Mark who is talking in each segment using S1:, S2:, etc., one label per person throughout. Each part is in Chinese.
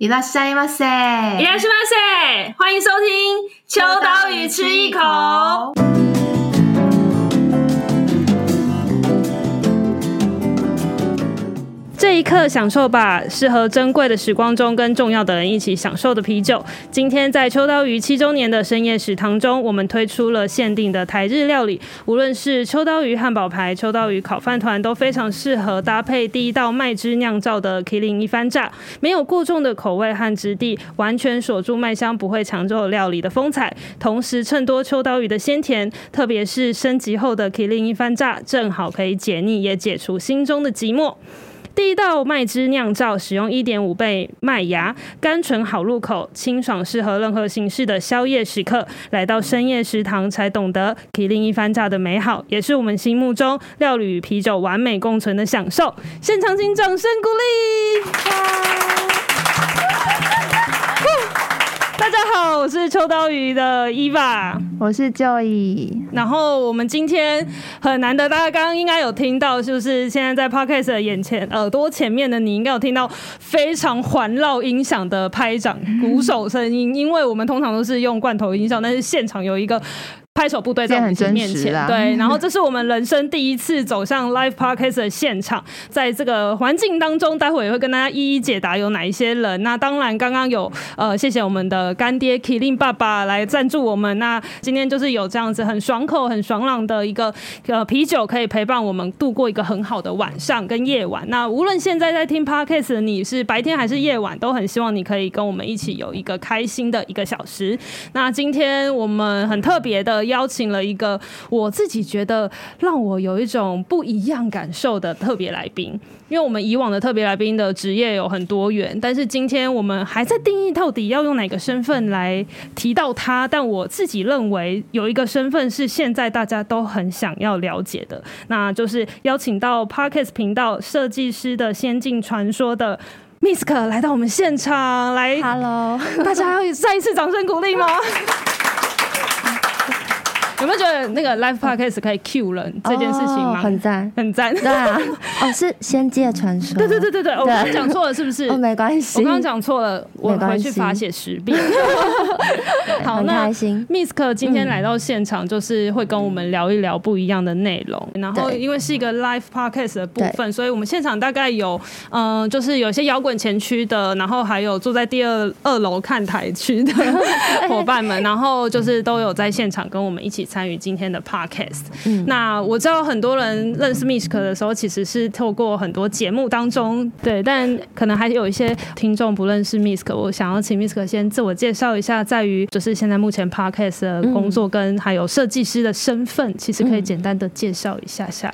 S1: いらっしゃいませ，
S2: いらっしゃいませ，欢迎收听秋刀鱼吃一口。 这一刻，享受吧！适合珍贵的时光中跟重要的人一起享受的啤酒。今天在秋刀鱼七周年的深夜食堂中，我们推出了限定的台日料理，无论是秋刀鱼汉堡排、秋刀鱼烤饭团，都非常适合搭配第一道麦汁酿造的麒麟一番炸，没有过重的口味和质地，完全锁住麦香不会抢走料理的风采，同时衬托秋刀鱼的鲜甜。特别是升级后的麒麟一番炸，正好可以解腻，也解除心中的寂寞。第一道麦汁酿造，使用一点五倍麦芽，甘醇好入口，清爽适合任何形式的宵夜时刻。来到深夜食堂，才懂得提另一番炸的美好，也是我们心目中料理与啤酒完美共存的享受。现场请掌声鼓励！大家好，我是秋刀鱼的伊娃，
S1: 我是 Joy。
S2: 然后我们今天很难得，大家刚刚应该有听到，就是现在在 Podcast 的眼前耳朵前面的你，应该有听到非常环绕音响的拍掌、鼓手声音，因为我们通常都是用罐头音响，但是现场有一个。拍手部队在我们面前，对，然后这是 我们人生第一次走向 live podcast 的现场，在这个环境当中，待会也会跟大家一一解答有哪一些人。那当然，刚刚有呃，谢谢我们的干爹 Klin 爸爸来赞助我们。那今天就是有这样子很爽口、很爽朗的一个呃啤酒，可以陪伴我们度过一个很好的晚上跟夜晚。那无论现在在听 podcast 的你是白天还是夜晚，都很希望你可以跟我们一起有一个开心的一个小时。那今天我们很特别的。邀请了一个我自己觉得让我有一种不一样感受的特别来宾，因为我们以往的特别来宾的职业有很多元，但是今天我们还在定义到底要用哪个身份来提到他。但我自己认为有一个身份是现在大家都很想要了解的，那就是邀请到 Parkes 频道设计师的仙境传说的 Misk 来到我们现场来
S1: ，Hello，
S2: 大家要再一次掌声鼓励吗？有没有觉得那个 live podcast 可以 cue 人这件事情吗？
S1: 很赞，
S2: 很赞。
S1: 对啊，哦，是仙界传说。
S2: 对对对对对，我刚刚讲错了是不是？
S1: 哦，没关系。
S2: 我刚刚讲错了，我回去罚写十遍。好，那 Misk 今天来到现场，就是会跟我们聊一聊不一样的内容。然后因为是一个 live podcast 的部分，所以我们现场大概有嗯，就是有些摇滚前区的，然后还有坐在第二二楼看台区的 伙伴们，然后就是都有在现场跟我们一起。参与今天的 podcast，嗯，那我知道很多人认识 Misk 的时候，其实是透过很多节目当中，对，但可能还有一些听众不认识 Misk，我想要请 Misk 先自我介绍一下，在于就是现在目前 podcast 的工作跟还有设计师的身份，其实可以简单的介绍一下下。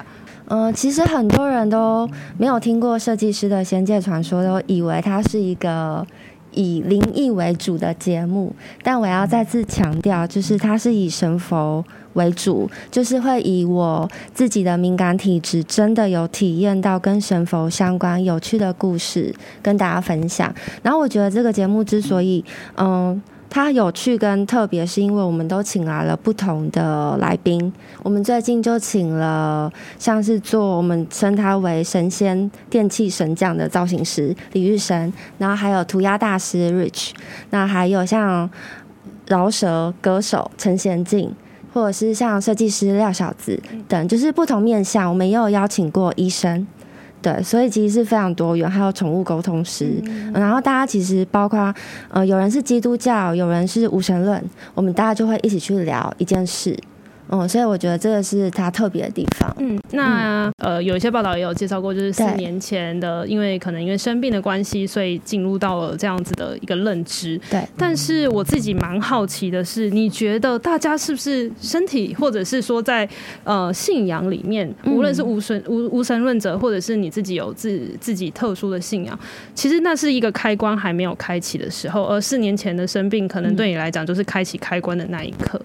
S1: 嗯、呃，其实很多人都没有听过设计师的仙界传说，都以为他是一个。以灵异为主的节目，但我要再次强调，就是它是以神佛为主，就是会以我自己的敏感体质，真的有体验到跟神佛相关有趣的故事跟大家分享。然后我觉得这个节目之所以，嗯。它有趣跟特别，是因为我们都请来了不同的来宾。我们最近就请了像是做我们称他为神仙电器神匠的造型师李玉生，然后还有涂鸦大师 Rich，那还有像饶舌歌手陈贤静，或者是像设计师廖小子等，就是不同面向。我们也有邀请过医生。对，所以其实是非常多元，还有宠物沟通师，嗯，然后大家其实包括呃，有人是基督教，有人是无神论，我们大家就会一起去聊一件事。嗯，所以我觉得这个是它特别的地方。
S2: 嗯，那、嗯、呃，有一些报道也有介绍过，就是四年前的，因为可能因为生病的关系，所以进入到了这样子的一个认知。
S1: 对。
S2: 但是我自己蛮好奇的是，你觉得大家是不是身体，或者是说在呃信仰里面，无论是无神无无神论者，或者是你自己有自自己特殊的信仰，其实那是一个开关还没有开启的时候，而四年前的生病，可能对你来讲就是开启开关的那一刻。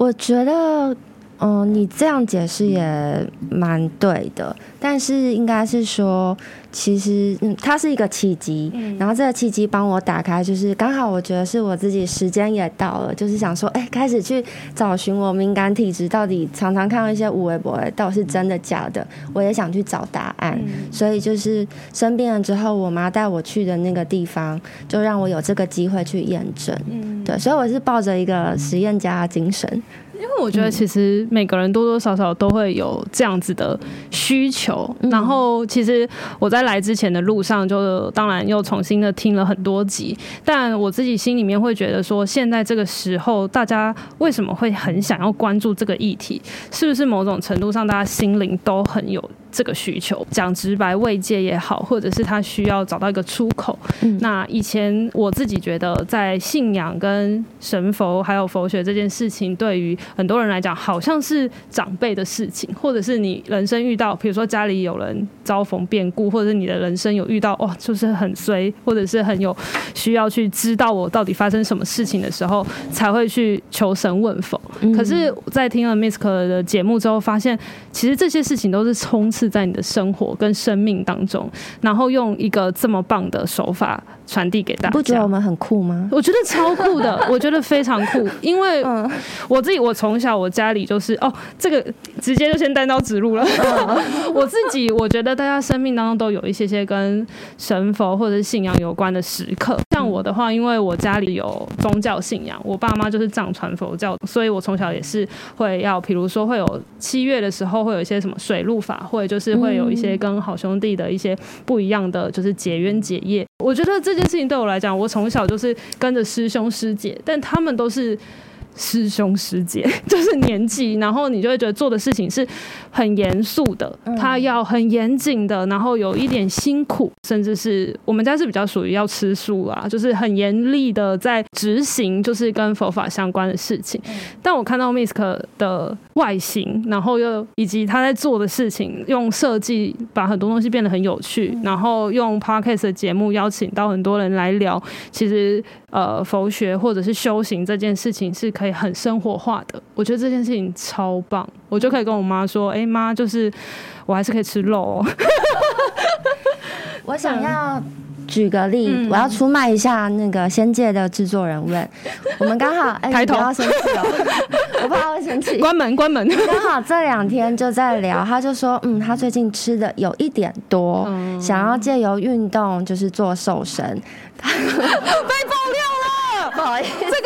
S1: 我觉得，嗯，你这样解释也蛮对的，但是应该是说。其实，嗯，它是一个契机，嗯、然后这个契机帮我打开，就是刚好我觉得是我自己时间也到了，就是想说，哎，开始去找寻我敏感体质到底，常常看到一些无微博，到底是真的假的，我也想去找答案，嗯、所以就是生病了之后，我妈带我去的那个地方，就让我有这个机会去验证，嗯，对，所以我是抱着一个实验家精神。
S2: 因为我觉得其实每个人多多少少都会有这样子的需求，嗯、然后其实我在来之前的路上，就当然又重新的听了很多集，但我自己心里面会觉得说，现在这个时候大家为什么会很想要关注这个议题？是不是某种程度上大家心灵都很有？这个需求讲直白慰藉也好，或者是他需要找到一个出口。嗯、那以前我自己觉得，在信仰跟神佛还有佛学这件事情，对于很多人来讲，好像是长辈的事情，或者是你人生遇到，比如说家里有人遭逢变故，或者是你的人生有遇到哇，就是很衰，或者是很有需要去知道我到底发生什么事情的时候，才会去求神问佛。嗯、可是，在听了 Misk 的节目之后，发现其实这些事情都是充斥。是在你的生活跟生命当中，然后用一个这么棒的手法传递给大家。
S1: 不觉得我们很酷吗？
S2: 我觉得超酷的，我觉得非常酷。因为我自己，我从小我家里就是哦，这个直接就先单刀直入了。我自己我觉得大家生命当中都有一些些跟神佛或者是信仰有关的时刻。像我的话，因为我家里有宗教信仰，我爸妈就是藏传佛教，所以我从小也是会要，比如说会有七月的时候会有一些什么水陆法会。就是会有一些跟好兄弟的一些不一样的，就是解冤解业。我觉得这这件事情对我来讲，我从小就是跟着师兄师姐，但他们都是。师兄师姐 就是年纪，然后你就会觉得做的事情是很严肃的，他要很严谨的，然后有一点辛苦，甚至是我们家是比较属于要吃素啊，就是很严厉的在执行，就是跟佛法相关的事情。但我看到 Misk 的外形，然后又以及他在做的事情，用设计把很多东西变得很有趣，然后用 Podcast 的节目邀请到很多人来聊，其实呃佛学或者是修行这件事情是可以。很生活化的，我觉得这件事情超棒，我就可以跟我妈说：“哎、欸、妈，就是我还是可以吃肉哦。”
S1: 我想要举个例，嗯、我要出卖一下那个《仙界》的制作人问，我们刚好哎，不要生气哦，我怕他会生气。
S2: 关门，关门。
S1: 刚好这两天就在聊，他就说：“嗯，他最近吃的有一点多，嗯、想要借由运动就是做瘦身。”被
S2: 爆料了，不好意思？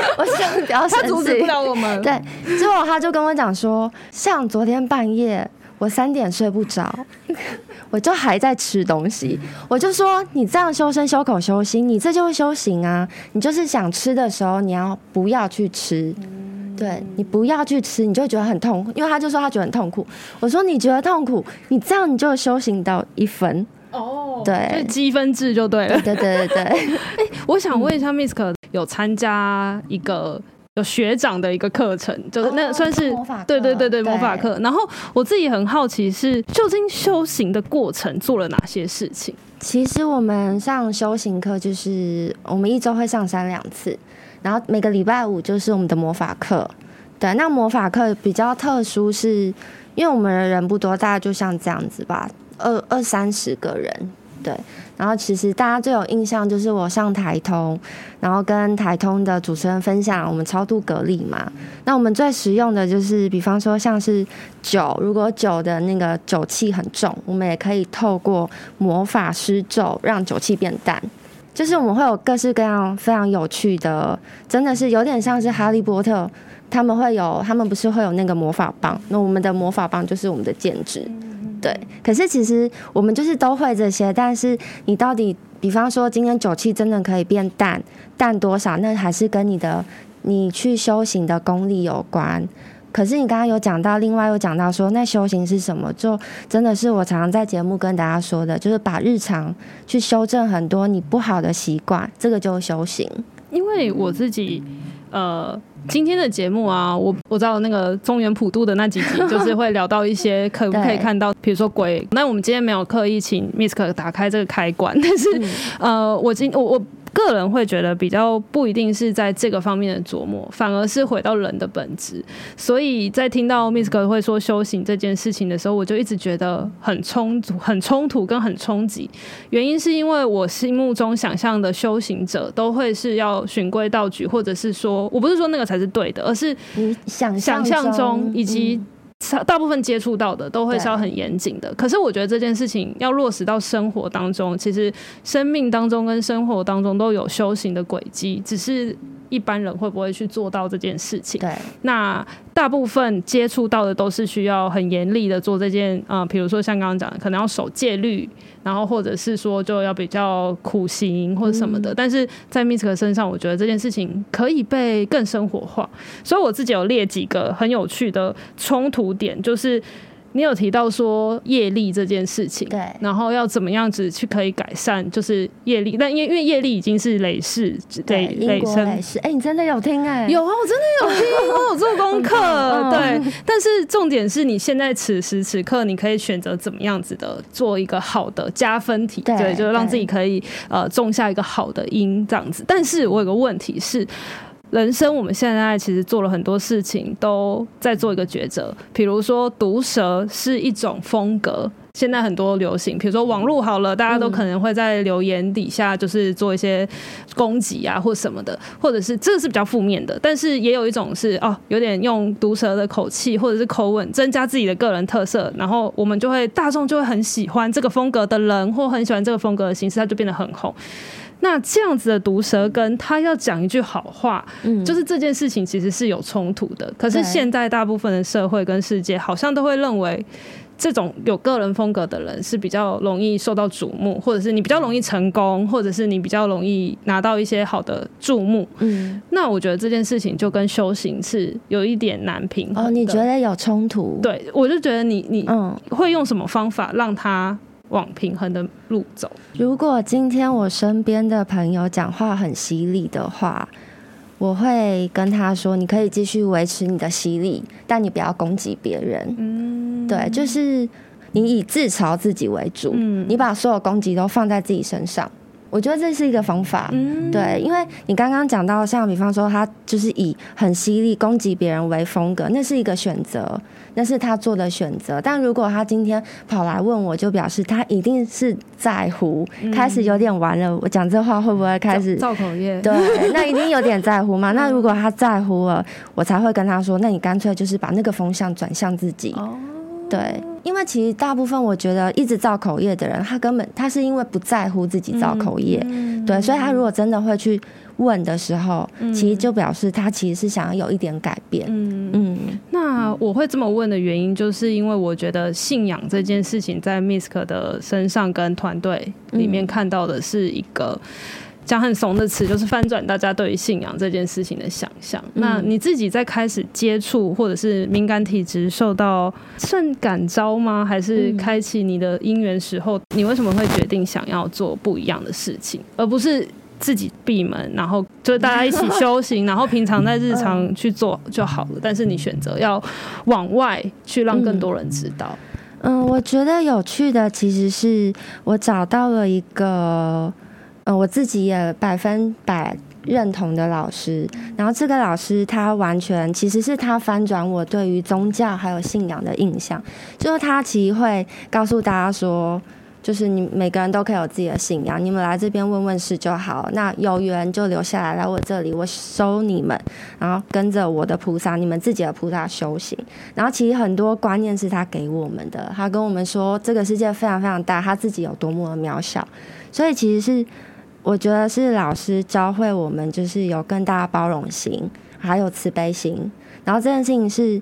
S1: 我想不要生气，
S2: 他阻止不了我们。
S1: 对，之后他就跟我讲说，像昨天半夜我三点睡不着，我就还在吃东西。我就说，你这样修身修口修心，你这就是修行啊！你就是想吃的时候，你要不要去吃？对，你不要去吃，你就觉得很痛苦。因为他就说他觉得很痛苦。我说你觉得痛苦，你这样你就修行到一分。哦，对，
S2: 积分制就对了。
S1: 对对对对。哎，
S2: 我想问一下，Misk 有参加一个有学长的一个课程，就是那算是魔法课，对对对对，魔法课。然后我自己很好奇是，究竟修行的过程做了哪些事情？
S1: 其实我们上修行课，就是我们一周会上三两次，然后每个礼拜五就是我们的魔法课。对，那魔法课比较特殊，是因为我们的人不多，大概就像这样子吧。二二三十个人，对，然后其实大家最有印象就是我上台通，然后跟台通的主持人分享我们超度蛤蜊嘛。那我们最实用的就是，比方说像是酒，如果酒的那个酒气很重，我们也可以透过魔法施咒让酒气变淡。就是我们会有各式各样非常有趣的，真的是有点像是哈利波特，他们会有，他们不是会有那个魔法棒？那我们的魔法棒就是我们的剑指。对，可是其实我们就是都会这些，但是你到底，比方说今天酒气真的可以变淡，淡多少，那还是跟你的你去修行的功力有关。可是你刚刚有讲到，另外又讲到说，那修行是什么？就真的是我常常在节目跟大家说的，就是把日常去修正很多你不好的习惯，这个就是修行。
S2: 因为我自己，呃。今天的节目啊，我我知道那个中原普渡的那几集，就是会聊到一些可不可以看到，比如说鬼。那我们今天没有刻意请 Misk 打开这个开关，但是、嗯、呃，我今我我。个人会觉得比较不一定是在这个方面的琢磨，反而是回到人的本质。所以在听到 Misk 会说修行这件事情的时候，我就一直觉得很冲突、很冲突跟很冲击。原因是因为我心目中想象的修行者都会是要循规蹈矩，或者是说我不是说那个才是对的，而是
S1: 想
S2: 象中以及。大部分接触到的都会是要很严谨的，可是我觉得这件事情要落实到生活当中，其实生命当中跟生活当中都有修行的轨迹，只是。一般人会不会去做到这件事情？
S1: 对，
S2: 那大部分接触到的都是需要很严厉的做这件啊，比如说像刚刚讲的，可能要守戒律，然后或者是说就要比较苦行或者什么的。嗯、但是在 Misk 身上，我觉得这件事情可以被更生活化，所以我自己有列几个很有趣的冲突点，就是。你有提到说业力这件事情，
S1: 对，
S2: 然后要怎么样子去可以改善，就是业力，但因为因为业力已经是累世，累，累生累世。
S1: 哎、欸，你真的有听哎、欸？
S2: 有啊，我真的有听，我有做功课。对，但是重点是你现在此时此刻，你可以选择怎么样子的做一个好的加分题，对，对就是让自己可以呃种下一个好的因这样子。但是我有个问题是。人生，我们现在其实做了很多事情，都在做一个抉择。比如说，毒舌是一种风格，现在很多流行。比如说网络好了，大家都可能会在留言底下就是做一些攻击啊，或什么的，或者是这个是比较负面的。但是也有一种是哦，有点用毒舌的口气或者是口吻，增加自己的个人特色，然后我们就会大众就会很喜欢这个风格的人，或很喜欢这个风格的形式，它就变得很红。那这样子的毒舌跟他要讲一句好话，嗯，就是这件事情其实是有冲突的。可是现在大部分的社会跟世界好像都会认为，这种有个人风格的人是比较容易受到瞩目，或者是你比较容易成功，或者是你比较容易拿到一些好的注目。嗯，那我觉得这件事情就跟修行是有一点难平衡。哦，
S1: 你觉得有冲突？
S2: 对，我就觉得你你嗯会用什么方法让他？往平衡的路走。
S1: 如果今天我身边的朋友讲话很犀利的话，我会跟他说：“你可以继续维持你的犀利，但你不要攻击别人。”嗯，对，就是你以自嘲自己为主，嗯，你把所有攻击都放在自己身上。我觉得这是一个方法，嗯，对，因为你刚刚讲到，像比方说他就是以很犀利攻击别人为风格，那是一个选择，那是他做的选择。但如果他今天跑来问我，就表示他一定是在乎，嗯、开始有点完了。我讲这话会不会开始
S2: 造口业？
S1: 对，那一定有点在乎嘛。那如果他在乎了，我才会跟他说，那你干脆就是把那个风向转向自己。哦对，因为其实大部分我觉得一直造口业的人，他根本他是因为不在乎自己造口业，嗯、对，所以他如果真的会去问的时候，嗯、其实就表示他其实是想要有一点改变。嗯
S2: 嗯，那我会这么问的原因，就是因为我觉得信仰这件事情在 Misk 的身上跟团队里面看到的是一个。讲很怂的词，就是翻转大家对于信仰这件事情的想象。嗯、那你自己在开始接触，或者是敏感体质受到算感召吗？还是开启你的因缘时候，你为什么会决定想要做不一样的事情，而不是自己闭门，然后就是大家一起修行，然后平常在日常去做就好了？但是你选择要往外去，让更多人知道。
S1: 嗯，我觉得有趣的其实是我找到了一个。呃，我自己也百分百认同的老师，然后这个老师他完全其实是他翻转我对于宗教还有信仰的印象，就是他其实会告诉大家说，就是你每个人都可以有自己的信仰，你们来这边问问事就好，那有缘就留下来来我这里，我收你们，然后跟着我的菩萨，你们自己的菩萨修行。然后其实很多观念是他给我们的，他跟我们说这个世界非常非常大，他自己有多么的渺小，所以其实是。我觉得是老师教会我们，就是有更大的包容心，还有慈悲心。然后这件事情是，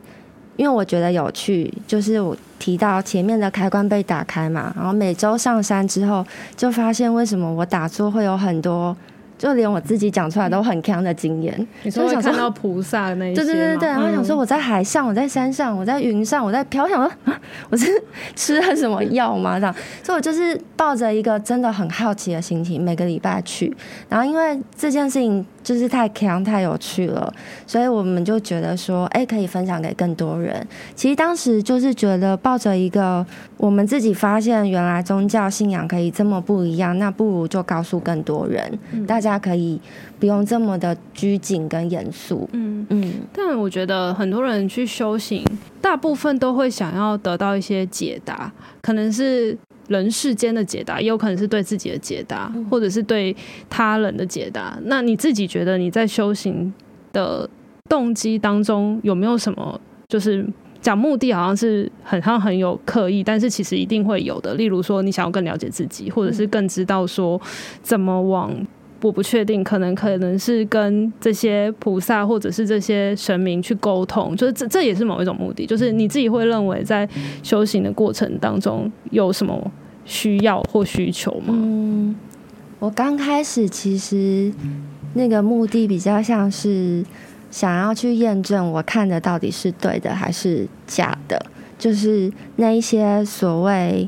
S1: 因为我觉得有趣，就是我提到前面的开关被打开嘛，然后每周上山之后，就发现为什么我打坐会有很多。就连我自己讲出来都很强的经验，
S2: 你说想看到菩萨那一些，对对对对，然后想说我在海上，我在山上，我在云上，我在飘，想 说我是吃了什么药吗？这样，所以我就是抱着一个真的很好奇的心情，每个礼拜去，然后因为这件事情。就是太强太有趣了，所以我们就觉得说，哎、欸，可以分享给更多人。其实当时就是觉得抱着一个，我们自己发现原来宗教信仰可以这么不一样，那不如就告诉更多人，大家
S1: 家可以不用这么的拘谨跟严肃。
S2: 嗯嗯。但我觉得很多人去修行，大部分都会想要得到一些解答，可能是人世间的解答，也有可能是对自己的解答，嗯、或者是对他人的解答。那你自己觉得你在修行的动机当中有没有什么？就是。讲目的好像是很像很有刻意，但是其实一定会有的。例如说，你想要更了解自己，或者是更知道说怎么往，我不确定，可能可能是跟这些菩萨或者是这些神明去沟通，就是这这也是某一种目的。就是你自己会认为在修行的过程当中有什么需要或需求吗？
S1: 嗯，我刚开始其实那个目的比较像是。想要去验证我看的到底是对的还是假的，就是那一些所谓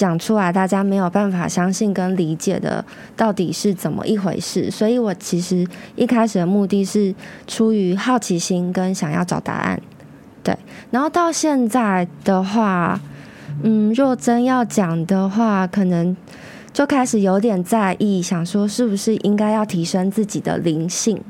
S1: 讲出来大家没有办法相信跟理解的到底是怎么一回事。所以我其实一开始的目的是出于好奇心跟想要找答案，对。然后到现在的话，嗯，若真要讲的话，可能就开始有点在意，想说是不是应该要提升自己的灵性。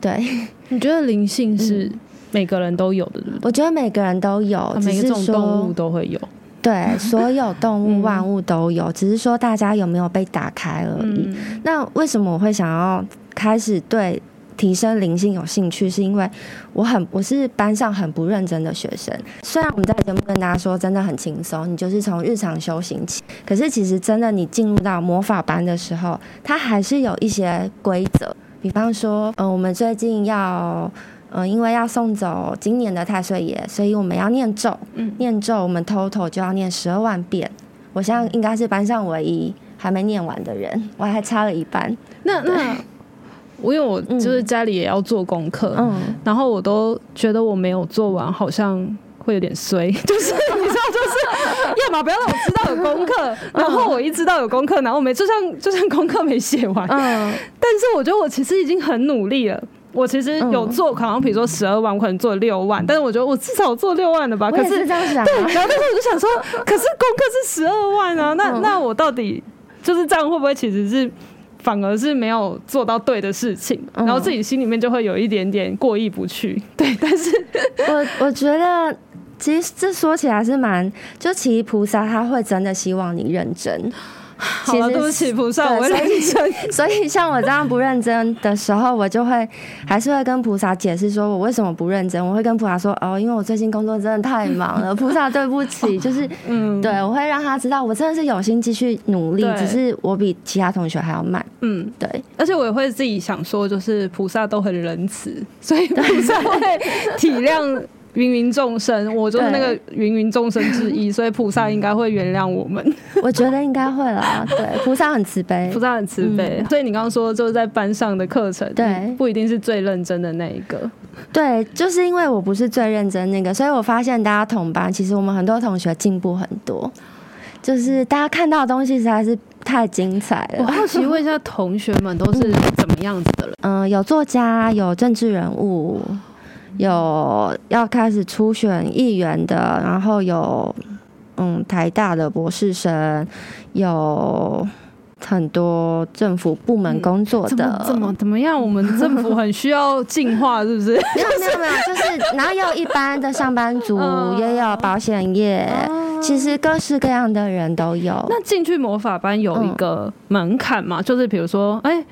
S1: 对，
S2: 你觉得灵性是每个人都有的？
S1: 我觉得每个人都有，
S2: 每一种动物都会有。
S1: 对，所有动物万物都有，只是说大家有没有被打开而已。嗯、那为什么我会想要开始对提升灵性有兴趣？是因为我很我是班上很不认真的学生。虽然我们在节目跟大家说真的很轻松，你就是从日常修行起，可是其实真的你进入到魔法班的时候，它还是有一些规则。比方说，嗯、呃，我们最近要，嗯、呃，因为要送走今年的太岁爷，所以我们要念咒。嗯，念咒，我们 total 就要念十二万遍。我现在应该是班上唯一还没念完的人，我还差了一半。
S2: 那那，我因为我就是家里也要做功课，嗯，然后我都觉得我没有做完，好像。会有点衰，就是你知道，就是要么不要让我知道有功课，然后我一知道有功课，然后我没就像就像功课没写完。嗯，但是我觉得我其实已经很努力了，我其实有做，好像比如说十二万，我可能做六万，但是我觉得我至少做六万了吧？可是
S1: 这样想，
S2: 对，然后但是我就想说，可是功课是十二万啊，那那我到底就是这样会不会其实是反而是没有做到对的事情，然后自己心里面就会有一点点过意不去。对，但是
S1: 我我觉得。其实这说起来是蛮，就其实菩萨他会真的希望你认真。
S2: 好了，对不起菩萨，我会认真。
S1: 所以像我这样不认真的时候，我就会还是会跟菩萨解释说我为什么不认真。我会跟菩萨说哦，因为我最近工作真的太忙了，菩萨对不起。就是嗯，对，我会让他知道我真的是有心继续努力，只是我比其他同学还要慢。嗯，对。
S2: 而且我也会自己想说，就是菩萨都很仁慈，所以 菩萨会体谅。芸芸众生，我就是那个芸芸众生之一，所以菩萨应该会原谅我们。
S1: 我觉得应该会啦，对，菩萨很慈悲，
S2: 菩萨很慈悲。嗯、所以你刚刚说就是在班上的课程，对，不一定是最认真的那一个。
S1: 对，就是因为我不是最认真那个，所以我发现大家同班，其实我们很多同学进步很多，就是大家看到的东西实在是太精彩了。
S2: 我好奇问一下，同学们都是怎么样子的人？
S1: 嗯、呃，有作家，有政治人物。有要开始初选议员的，然后有嗯台大的博士生，有很多政府部门工作的。
S2: 嗯、怎么怎么样？我们政府很需要进化，是不是？
S1: 没有没有没有，就是然后也有一般的上班族，也有保险业，其实各式各样的人都有。
S2: 那进去魔法班有一个门槛吗？就是比如说，哎。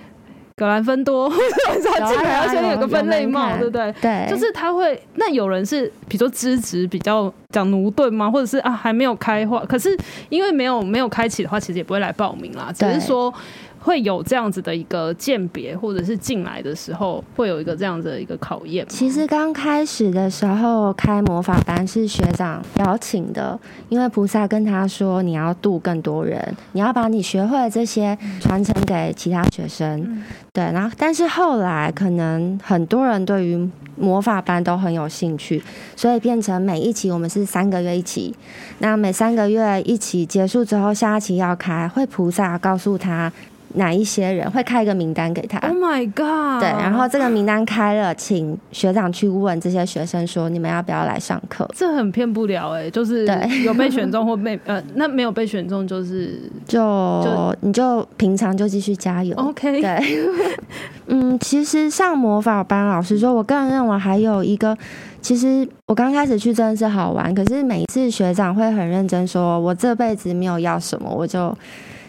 S2: 格兰芬多，他进来要先有个分类帽，对不对？
S1: 对，
S2: 就是他会。那有人是，比如说资质比较讲奴钝吗？或者是啊，还没有开化？可是因为没有没有开启的话，其实也不会来报名啦。只是说。会有这样子的一个鉴别，或者是进来的时候会有一个这样子的一个考验。
S1: 其实刚开始的时候开魔法班是学长邀请的，因为菩萨跟他说，你要度更多人，你要把你学会的这些传承给其他学生。嗯、对，然后但是后来可能很多人对于魔法班都很有兴趣，所以变成每一期我们是三个月一期，那每三个月一期结束之后，下一期要开，会菩萨告诉他。哪一些人，会开一个名单给他。
S2: Oh my god！
S1: 对，然后这个名单开了，请学长去问这些学生说，你们要不要来上课？
S2: 这很骗不了哎、欸，就是有被选中或被 呃，那没有被选中就是
S1: 就，就你就平常就继续加油。
S2: OK，
S1: 对，嗯，其实上魔法班，老实说，我个人认为还有一个，其实我刚开始去真的是好玩，可是每一次学长会很认真说，我这辈子没有要什么，我就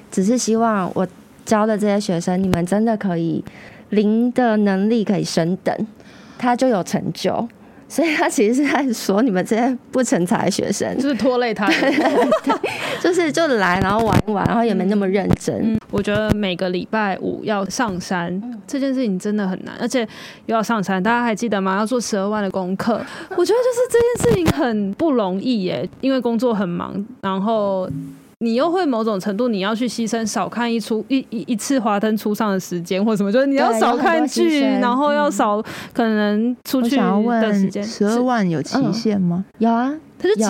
S1: 只是希望我。教的这些学生，你们真的可以零的能力可以升等，他就有成就。所以他其实是在说你们这些不成才的学生，
S2: 就是拖累他
S1: 对，就是就来然后玩一玩，然后也没那么认真。
S2: 嗯、我觉得每个礼拜五要上山、嗯、这件事情真的很难，而且又要上山，大家还记得吗？要做十二万的功课，我觉得就是这件事情很不容易耶，因为工作很忙，然后。你又会某种程度，你要去牺牲少看一出一一一次华灯初上的时间，或什么，就是你要少看剧，然后要少可能出去的时间。
S3: 十二万有期限吗？
S1: 嗯、有啊，
S2: 它是几？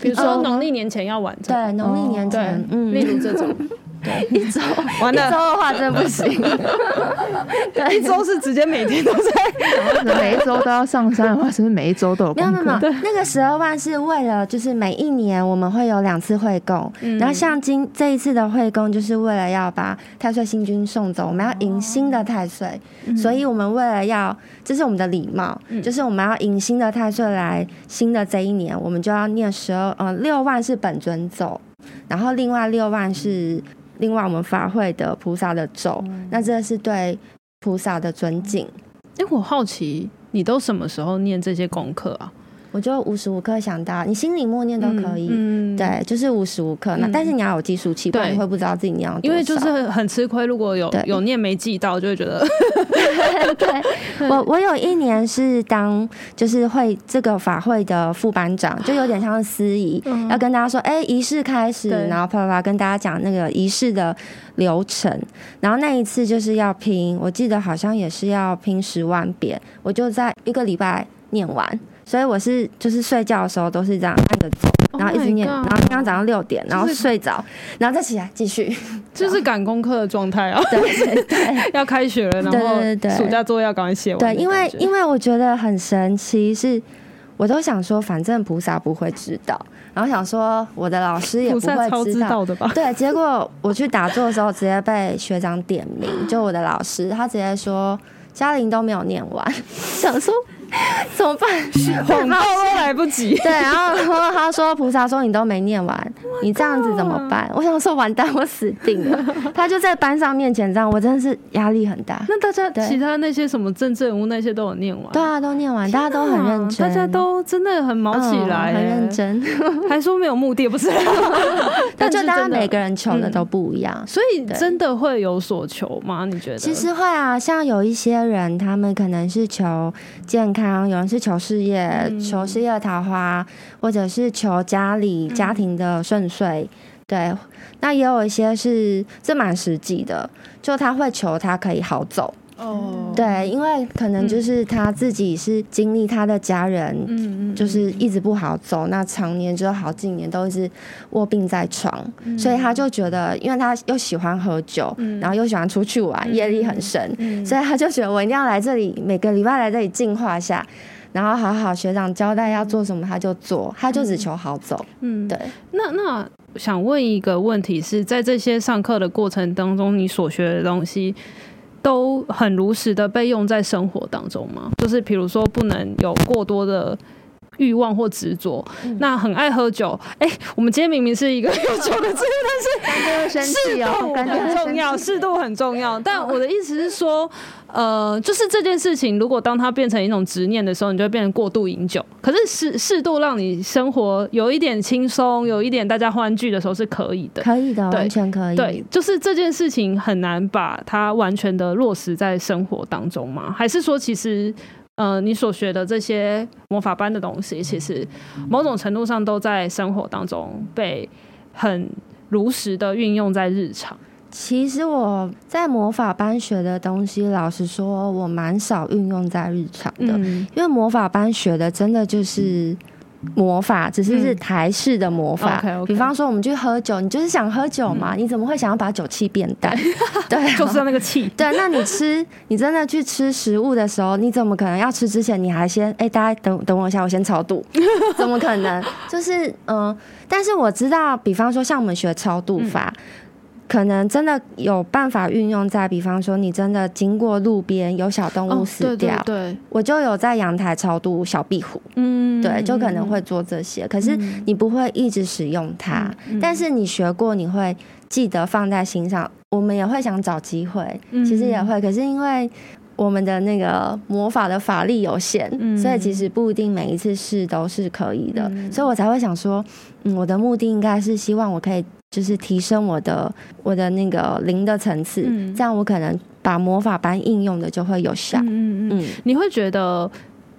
S2: 比如说农历年前要完成。
S1: 对，农历年前，嗯，
S2: 例如这种。
S1: 对，一周完了，一周的话真的不行。
S2: 对，一周是直接每天都在，
S3: 每一周都要上山的话，是不是每一周都有？
S1: 没有没有，那个十二万是为了，就是每一年我们会有两次会供，嗯、然后像今这一次的会供，就是为了要把太岁星君送走，我们要迎新的太岁，哦、所以我们为了要，这是我们的礼貌，嗯、就是我们要迎新的太岁来新的这一年，我们就要念十二，嗯，六万是本尊走，然后另外六万是。另外，我们法会的菩萨的咒，嗯、那这是对菩萨的尊敬。
S2: 哎、欸，我好奇，你都什么时候念这些功课啊？
S1: 我就无时无刻想到，你心里默念都可以，嗯，对，就是无时无刻。那但是你要有计数器，不然你会不知道自己念。
S2: 因为就是很吃亏，如果有有念没记到，就会觉得。
S1: 对，我我有一年是当就是会这个法会的副班长，就有点像司仪，要跟大家说，哎，仪式开始，然后啪啪啪跟大家讲那个仪式的流程。然后那一次就是要拼，我记得好像也是要拼十万遍，我就在一个礼拜念完。所以我是就是睡觉的时候都是这样按着走，然后一直念，oh、然后今天早上六点，然后睡着，然后再起来继续，
S2: 就是赶功课的状态啊。
S1: 对 对对，
S2: 要开学了，然后暑假作业要赶快写完。
S1: 对，因为因为我觉得很神奇，是我都想说，反正菩萨不会知道，然后想说我的老师也不会知道，
S2: 知道的吧？
S1: 对，结果我去打坐的时候，直接被学长点名，就我的老师，他直接说嘉玲都没有念完，想说。怎么办？
S2: 广告都来不及。
S1: 对，然后他说：“菩萨说你都没念完，oh、你这样子怎么办？”我想说：“完蛋，我死定了。”他就在班上面前这样，我真的是压力很大。
S2: 那大家其他那些什么政治人物那些都有念完？
S1: 对啊，都念完，大家都很认真，
S2: 大家都真的很卯起来，
S1: 很认真，
S2: 还说没有目的，不是？
S1: 但就大家每个人求的都不一样，
S2: 所以真的会有所求吗？你觉得？
S1: 其实会啊，像有一些人，他们可能是求健康。有人是求事业，嗯、求事业桃花，或者是求家里家庭的顺遂，嗯、对。那也有一些是这蛮实际的，就他会求他可以好走。哦，对，因为可能就是他自己是经历他的家人，嗯就是一直不好走，那常年就好几年都一直卧病在床，嗯、所以他就觉得，因为他又喜欢喝酒，嗯、然后又喜欢出去玩，业力很深，嗯、所以他就觉得我一定要来这里，每个礼拜来这里净化一下，然后好好学长交代要做什么他就做，他就只求好走。嗯，对。
S2: 那那想问一个问题是在这些上课的过程当中，你所学的东西。都很如实的被用在生活当中吗？就是比如说不能有过多的欲望或执着，嗯、那很爱喝酒。哎、欸，我们今天明明是一个 有酒的节目，但是适度很重要，适度很重要。但我的意思是说。呃，就是这件事情，如果当它变成一种执念的时候，你就会变成过度饮酒。可是适适度让你生活有一点轻松，有一点大家欢聚的时候是可以的，
S1: 可以的，完全可以。
S2: 对，就是这件事情很难把它完全的落实在生活当中吗？还是说，其实呃，你所学的这些魔法班的东西，其实某种程度上都在生活当中被很如实的运用在日常？
S1: 其实我在魔法班学的东西，老实说，我蛮少运用在日常的，嗯、因为魔法班学的真的就是魔法，只是是台式的魔法。
S2: 嗯、okay, okay
S1: 比方说，我们去喝酒，你就是想喝酒嘛？嗯、你怎么会想要把酒气变淡？对，
S2: 就是那个气。
S1: 对，那你吃，你真的去吃食物的时候，你怎么可能要吃之前你还先？哎、欸，大家等等我一下，我先超度。怎么可能？就是嗯、呃，但是我知道，比方说像我们学超度法。嗯可能真的有办法运用在，比方说你真的经过路边有小动物死掉，
S2: 哦、对，对，对，
S1: 我就有在阳台超度小壁虎，嗯，对，就可能会做这些。可是你不会一直使用它，嗯、但是你学过，你会记得放在心上。我们也会想找机会，其实也会，可是因为我们的那个魔法的法力有限，嗯、所以其实不一定每一次试都是可以的，嗯、所以我才会想说，嗯，我的目的应该是希望我可以。就是提升我的我的那个灵的层次，嗯、这样我可能把魔法班应用的就会有效。嗯嗯嗯，
S2: 你会觉得？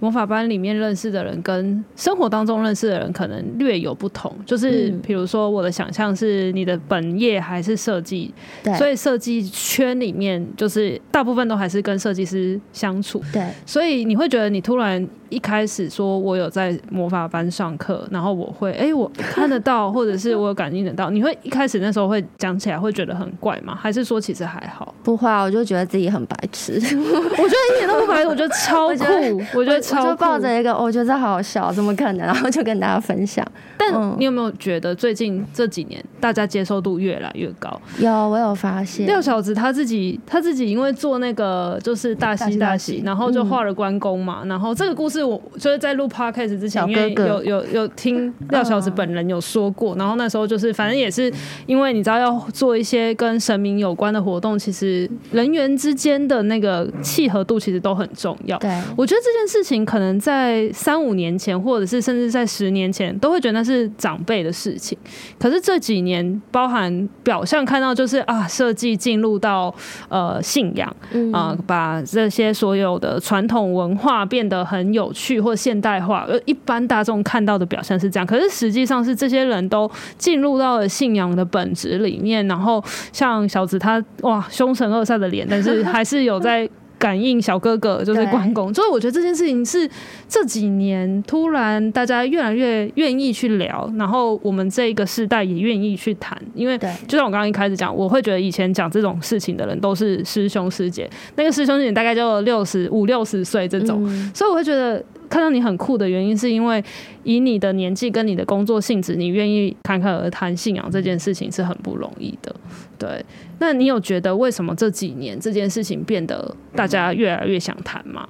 S2: 魔法班里面认识的人跟生活当中认识的人可能略有不同，就是比如说我的想象是你的本业还是设计，对，所以设计圈里面就是大部分都还是跟设计师相处，对，所以你会觉得你突然一开始说我有在魔法班上课，然后我会哎、欸、我看得到或者是我有感应得到，你会一开始那时候会讲起来会觉得很怪吗？还是说其实还好？
S1: 不会啊，我就觉得自己很白痴，我觉
S2: 得一点都不白痴，我觉得超酷，我觉得超。
S1: 我就抱着一个，我觉得这好好笑，怎么可能？然后就跟大家分享。
S2: 但你有没有觉得最近这几年大家接受度越来越高？
S1: 有，我有发现。
S2: 廖小子他自己，他自己因为做那个就是大喜大喜，然后就画了关公嘛。然后这个故事我就是在录 podcast 之前，因为有有有听廖小子本人有说过。然后那时候就是反正也是因为你知道要做一些跟神明有关的活动，其实人员之间的那个契合度其实都很重要。对，我觉得这件事情。可能在三五年前，或者是甚至在十年前，都会觉得那是长辈的事情。可是这几年，包含表象看到就是啊，设计进入到呃信仰啊，把这些所有的传统文化变得很有有趣或现代化。而一般大众看到的表现是这样，可是实际上是这些人都进入到了信仰的本质里面。然后像小子他哇，凶神恶煞的脸，但是还是有在。感应小哥哥就是关公，所以我觉得这件事情是这几年突然大家越来越愿意去聊，然后我们这个世代也愿意去谈，因为就像我刚刚一开始讲，我会觉得以前讲这种事情的人都是师兄师姐，那个师兄师姐大概就六十五六十岁这种，嗯、所以我会觉得。看到你很酷的原因，是因为以你的年纪跟你的工作性质，你愿意侃侃而谈信仰这件事情是很不容易的。对，那你有觉得为什么这几年这件事情变得大家越来越想谈吗？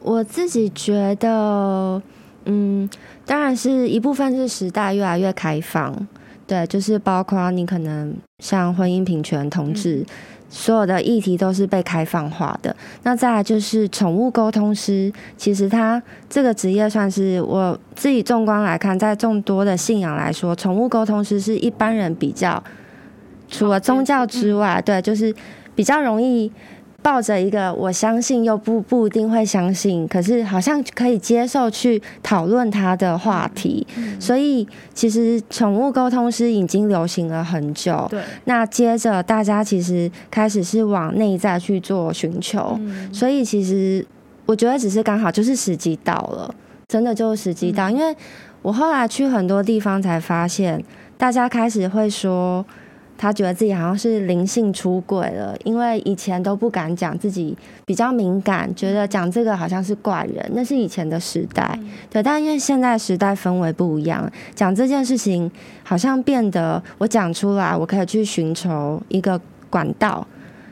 S1: 我自己觉得，嗯，当然是一部分是时代越来越开放，对，就是包括你可能像婚姻平权、同志。嗯所有的议题都是被开放化的。那再来就是宠物沟通师，其实他这个职业算是我自己纵观来看，在众多的信仰来说，宠物沟通师是一般人比较除了宗教之外，对，就是比较容易。抱着一个我相信又不不一定会相信，可是好像可以接受去讨论他的话题，嗯、所以其实宠物沟通师已经流行了很久。对，那接着大家其实开始是往内在去做寻求，嗯、所以其实我觉得只是刚好就是时机到了，真的就是时机到，嗯、因为我后来去很多地方才发现，大家开始会说。他觉得自己好像是灵性出轨了，因为以前都不敢讲自己比较敏感，觉得讲这个好像是怪人，那是以前的时代。对，但因为现在时代氛围不一样，讲这件事情好像变得我讲出来，我可以去寻求一个管道，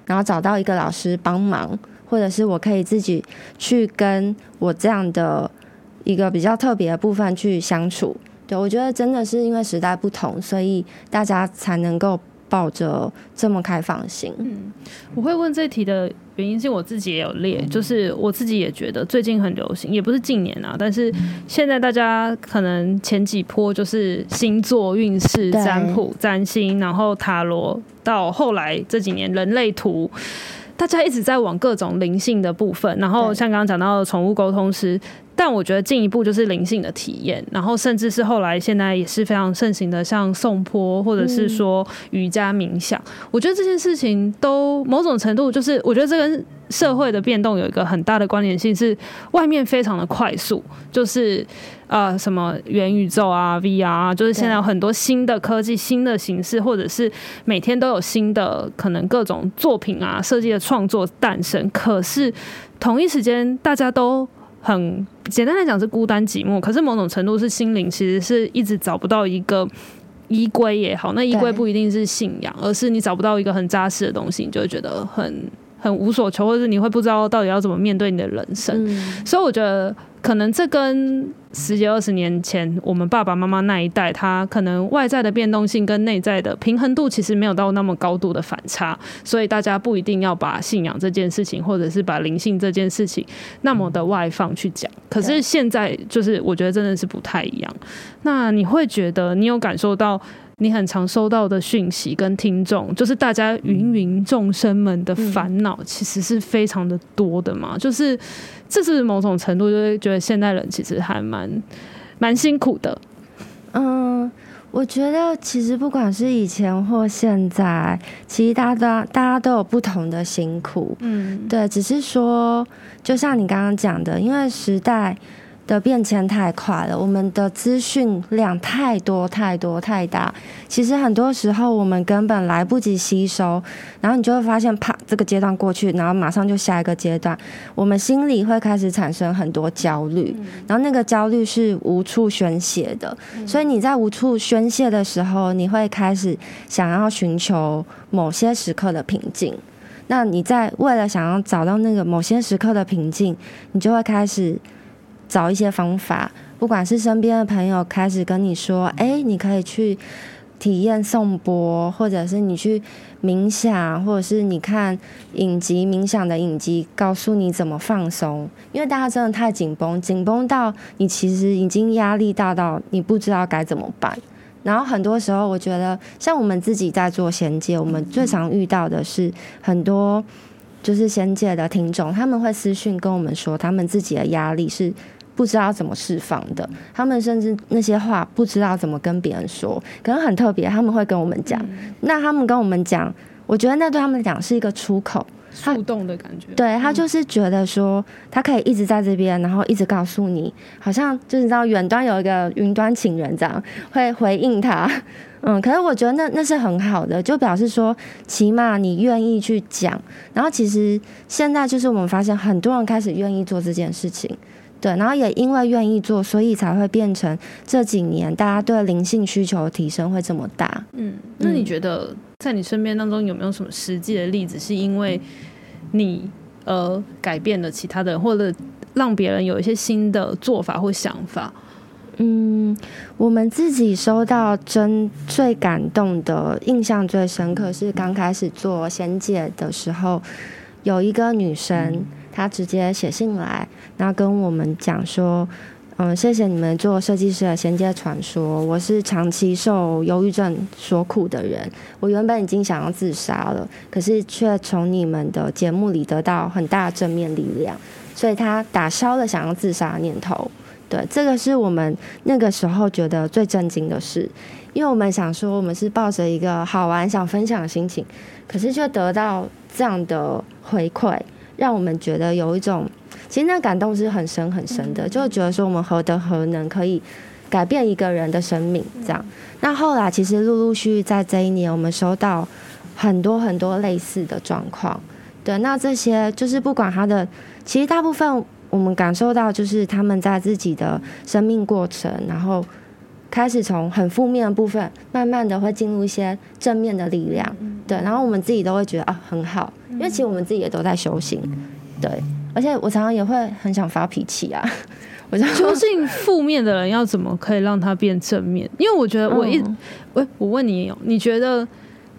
S1: 然后找到一个老师帮忙，或者是我可以自己去跟我这样的一个比较特别的部分去相处。对，我觉得真的是因为时代不同，所以大家才能够。抱着这么开放性，
S2: 嗯，我会问这题的原因是我自己也有列，就是我自己也觉得最近很流行，也不是近年啊，但是现在大家可能前几波就是星座运势、占卜、占星，然后塔罗，到后来这几年人类图，大家一直在往各种灵性的部分，然后像刚刚讲到的宠物沟通师。但我觉得进一步就是灵性的体验，然后甚至是后来现在也是非常盛行的，像颂钵或者是说瑜伽冥想。嗯、我觉得这件事情都某种程度就是，我觉得这跟社会的变动有一个很大的关联性是，外面非常的快速，就是呃什么元宇宙啊、VR 啊，就是现在有很多新的科技、新的形式，或者是每天都有新的可能各种作品啊、设计的创作诞生。可是同一时间，大家都很简单来讲是孤单寂寞，可是某种程度是心灵其实是一直找不到一个依归也好，那依归不一定是信仰，而是你找不到一个很扎实的东西，你就会觉得很。很无所求，或者你会不知道到底要怎么面对你的人生，嗯、所以我觉得可能这跟十几二十年前我们爸爸妈妈那一代，他可能外在的变动性跟内在的平衡度其实没有到那么高度的反差，所以大家不一定要把信仰这件事情，或者是把灵性这件事情那么的外放去讲。可是现在就是我觉得真的是不太一样。那你会觉得你有感受到？你很常收到的讯息跟听众，就是大家芸芸众生们的烦恼，其实是非常的多的嘛。就是这是某种程度，就会觉得现代人其实还蛮蛮辛苦的。
S1: 嗯，我觉得其实不管是以前或现在，其实大家都大家都有不同的辛苦。嗯，对，只是说，就像你刚刚讲的，因为时代。的变迁太快了，我们的资讯量太多太多太大，其实很多时候我们根本来不及吸收，然后你就会发现，啪，这个阶段过去，然后马上就下一个阶段，我们心里会开始产生很多焦虑，然后那个焦虑是无处宣泄的，所以你在无处宣泄的时候，你会开始想要寻求某些时刻的平静，那你在为了想要找到那个某些时刻的平静，你就会开始。找一些方法，不管是身边的朋友开始跟你说：“哎，你可以去体验颂钵，或者是你去冥想，或者是你看影集冥想的影集，告诉你怎么放松。”因为大家真的太紧绷，紧绷到你其实已经压力大到你不知道该怎么办。然后很多时候，我觉得像我们自己在做衔接，我们最常遇到的是很多就是仙界的听众，他们会私讯跟我们说，他们自己的压力是。不知道怎么释放的，他们甚至那些话不知道怎么跟别人说，可能很特别，他们会跟我们讲。嗯、那他们跟我们讲，我觉得那对他们来讲是一个出口，
S2: 触动的感觉。
S1: 对，他就是觉得说，他可以一直在这边，然后一直告诉你，好像就是你知道远端有一个云端情人这样会回应他。嗯，可是我觉得那那是很好的，就表示说，起码你愿意去讲。然后其实现在就是我们发现，很多人开始愿意做这件事情。对，然后也因为愿意做，所以才会变成这几年大家对灵性需求的提升会这么大。
S2: 嗯，那你觉得在你身边当中有没有什么实际的例子，是因为你而改变了其他的人，或者让别人有一些新的做法或想法？
S1: 嗯，我们自己收到真最感动的、印象最深刻是刚开始做仙界的时候，有一个女生。他直接写信来，然后跟我们讲说：“嗯，谢谢你们做设计师的衔接传说。我是长期受忧郁症所苦的人，我原本已经想要自杀了，可是却从你们的节目里得到很大正面力量，所以他打消了想要自杀的念头。对，这个是我们那个时候觉得最震惊的事，因为我们想说，我们是抱着一个好玩、想分享的心情，可是却得到这样的回馈。”让我们觉得有一种，其实那感动是很深很深的，就觉得说我们何德何能可以改变一个人的生命这样。那后来其实陆陆续续在这一年，我们收到很多很多类似的状况。对，那这些就是不管他的，其实大部分我们感受到就是他们在自己的生命过程，然后开始从很负面的部分，慢慢的会进入一些正面的力量。对，然后我们自己都会觉得啊很好。因为其实我们自己也都在修行，对，而且我常常也会很想发脾气啊。我究
S2: 竟 负面的人要怎么可以让他变正面？因为我觉得我一，喂、嗯，我问你，你觉得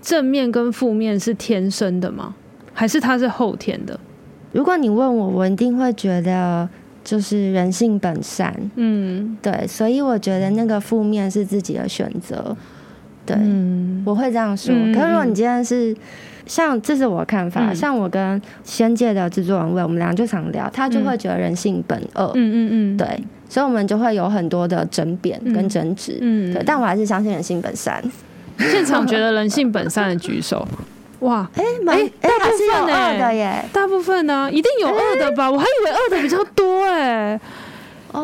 S2: 正面跟负面是天生的吗？还是它是后天的？
S1: 如果你问我，我一定会觉得就是人性本善，嗯，对，所以我觉得那个负面是自己的选择，对，嗯、我会这样说。可是如果你今天是。像这是我的看法，嗯、像我跟仙界的制作人魏，我们俩就常聊，他就会觉得人性本恶，嗯嗯嗯，对，所以我们就会有很多的争辩跟争执，嗯，对，但我还是相信人性本善。
S2: 现场觉得人性本善的举手，哇，
S1: 哎，蛮哎，他是有恶的耶，
S2: 大部分呢，一定有恶的吧？我还以为恶的比较多哎。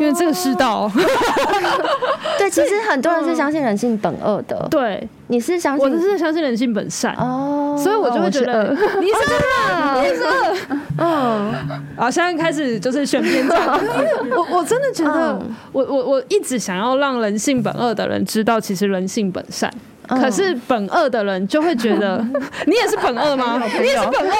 S2: 因为这个世道，
S1: 对，其实很多人是相信人性本恶的。
S2: 对，
S1: 你是相信，
S2: 我是相信人性本善哦，所以我就会觉得 你是恶，你是恶，嗯，啊，现在开始就是选边站。我我真的觉得，我我我一直想要让人性本恶的人知道，其实人性本善。可是本恶的人就会觉得，你也是本恶吗？你也是本恶？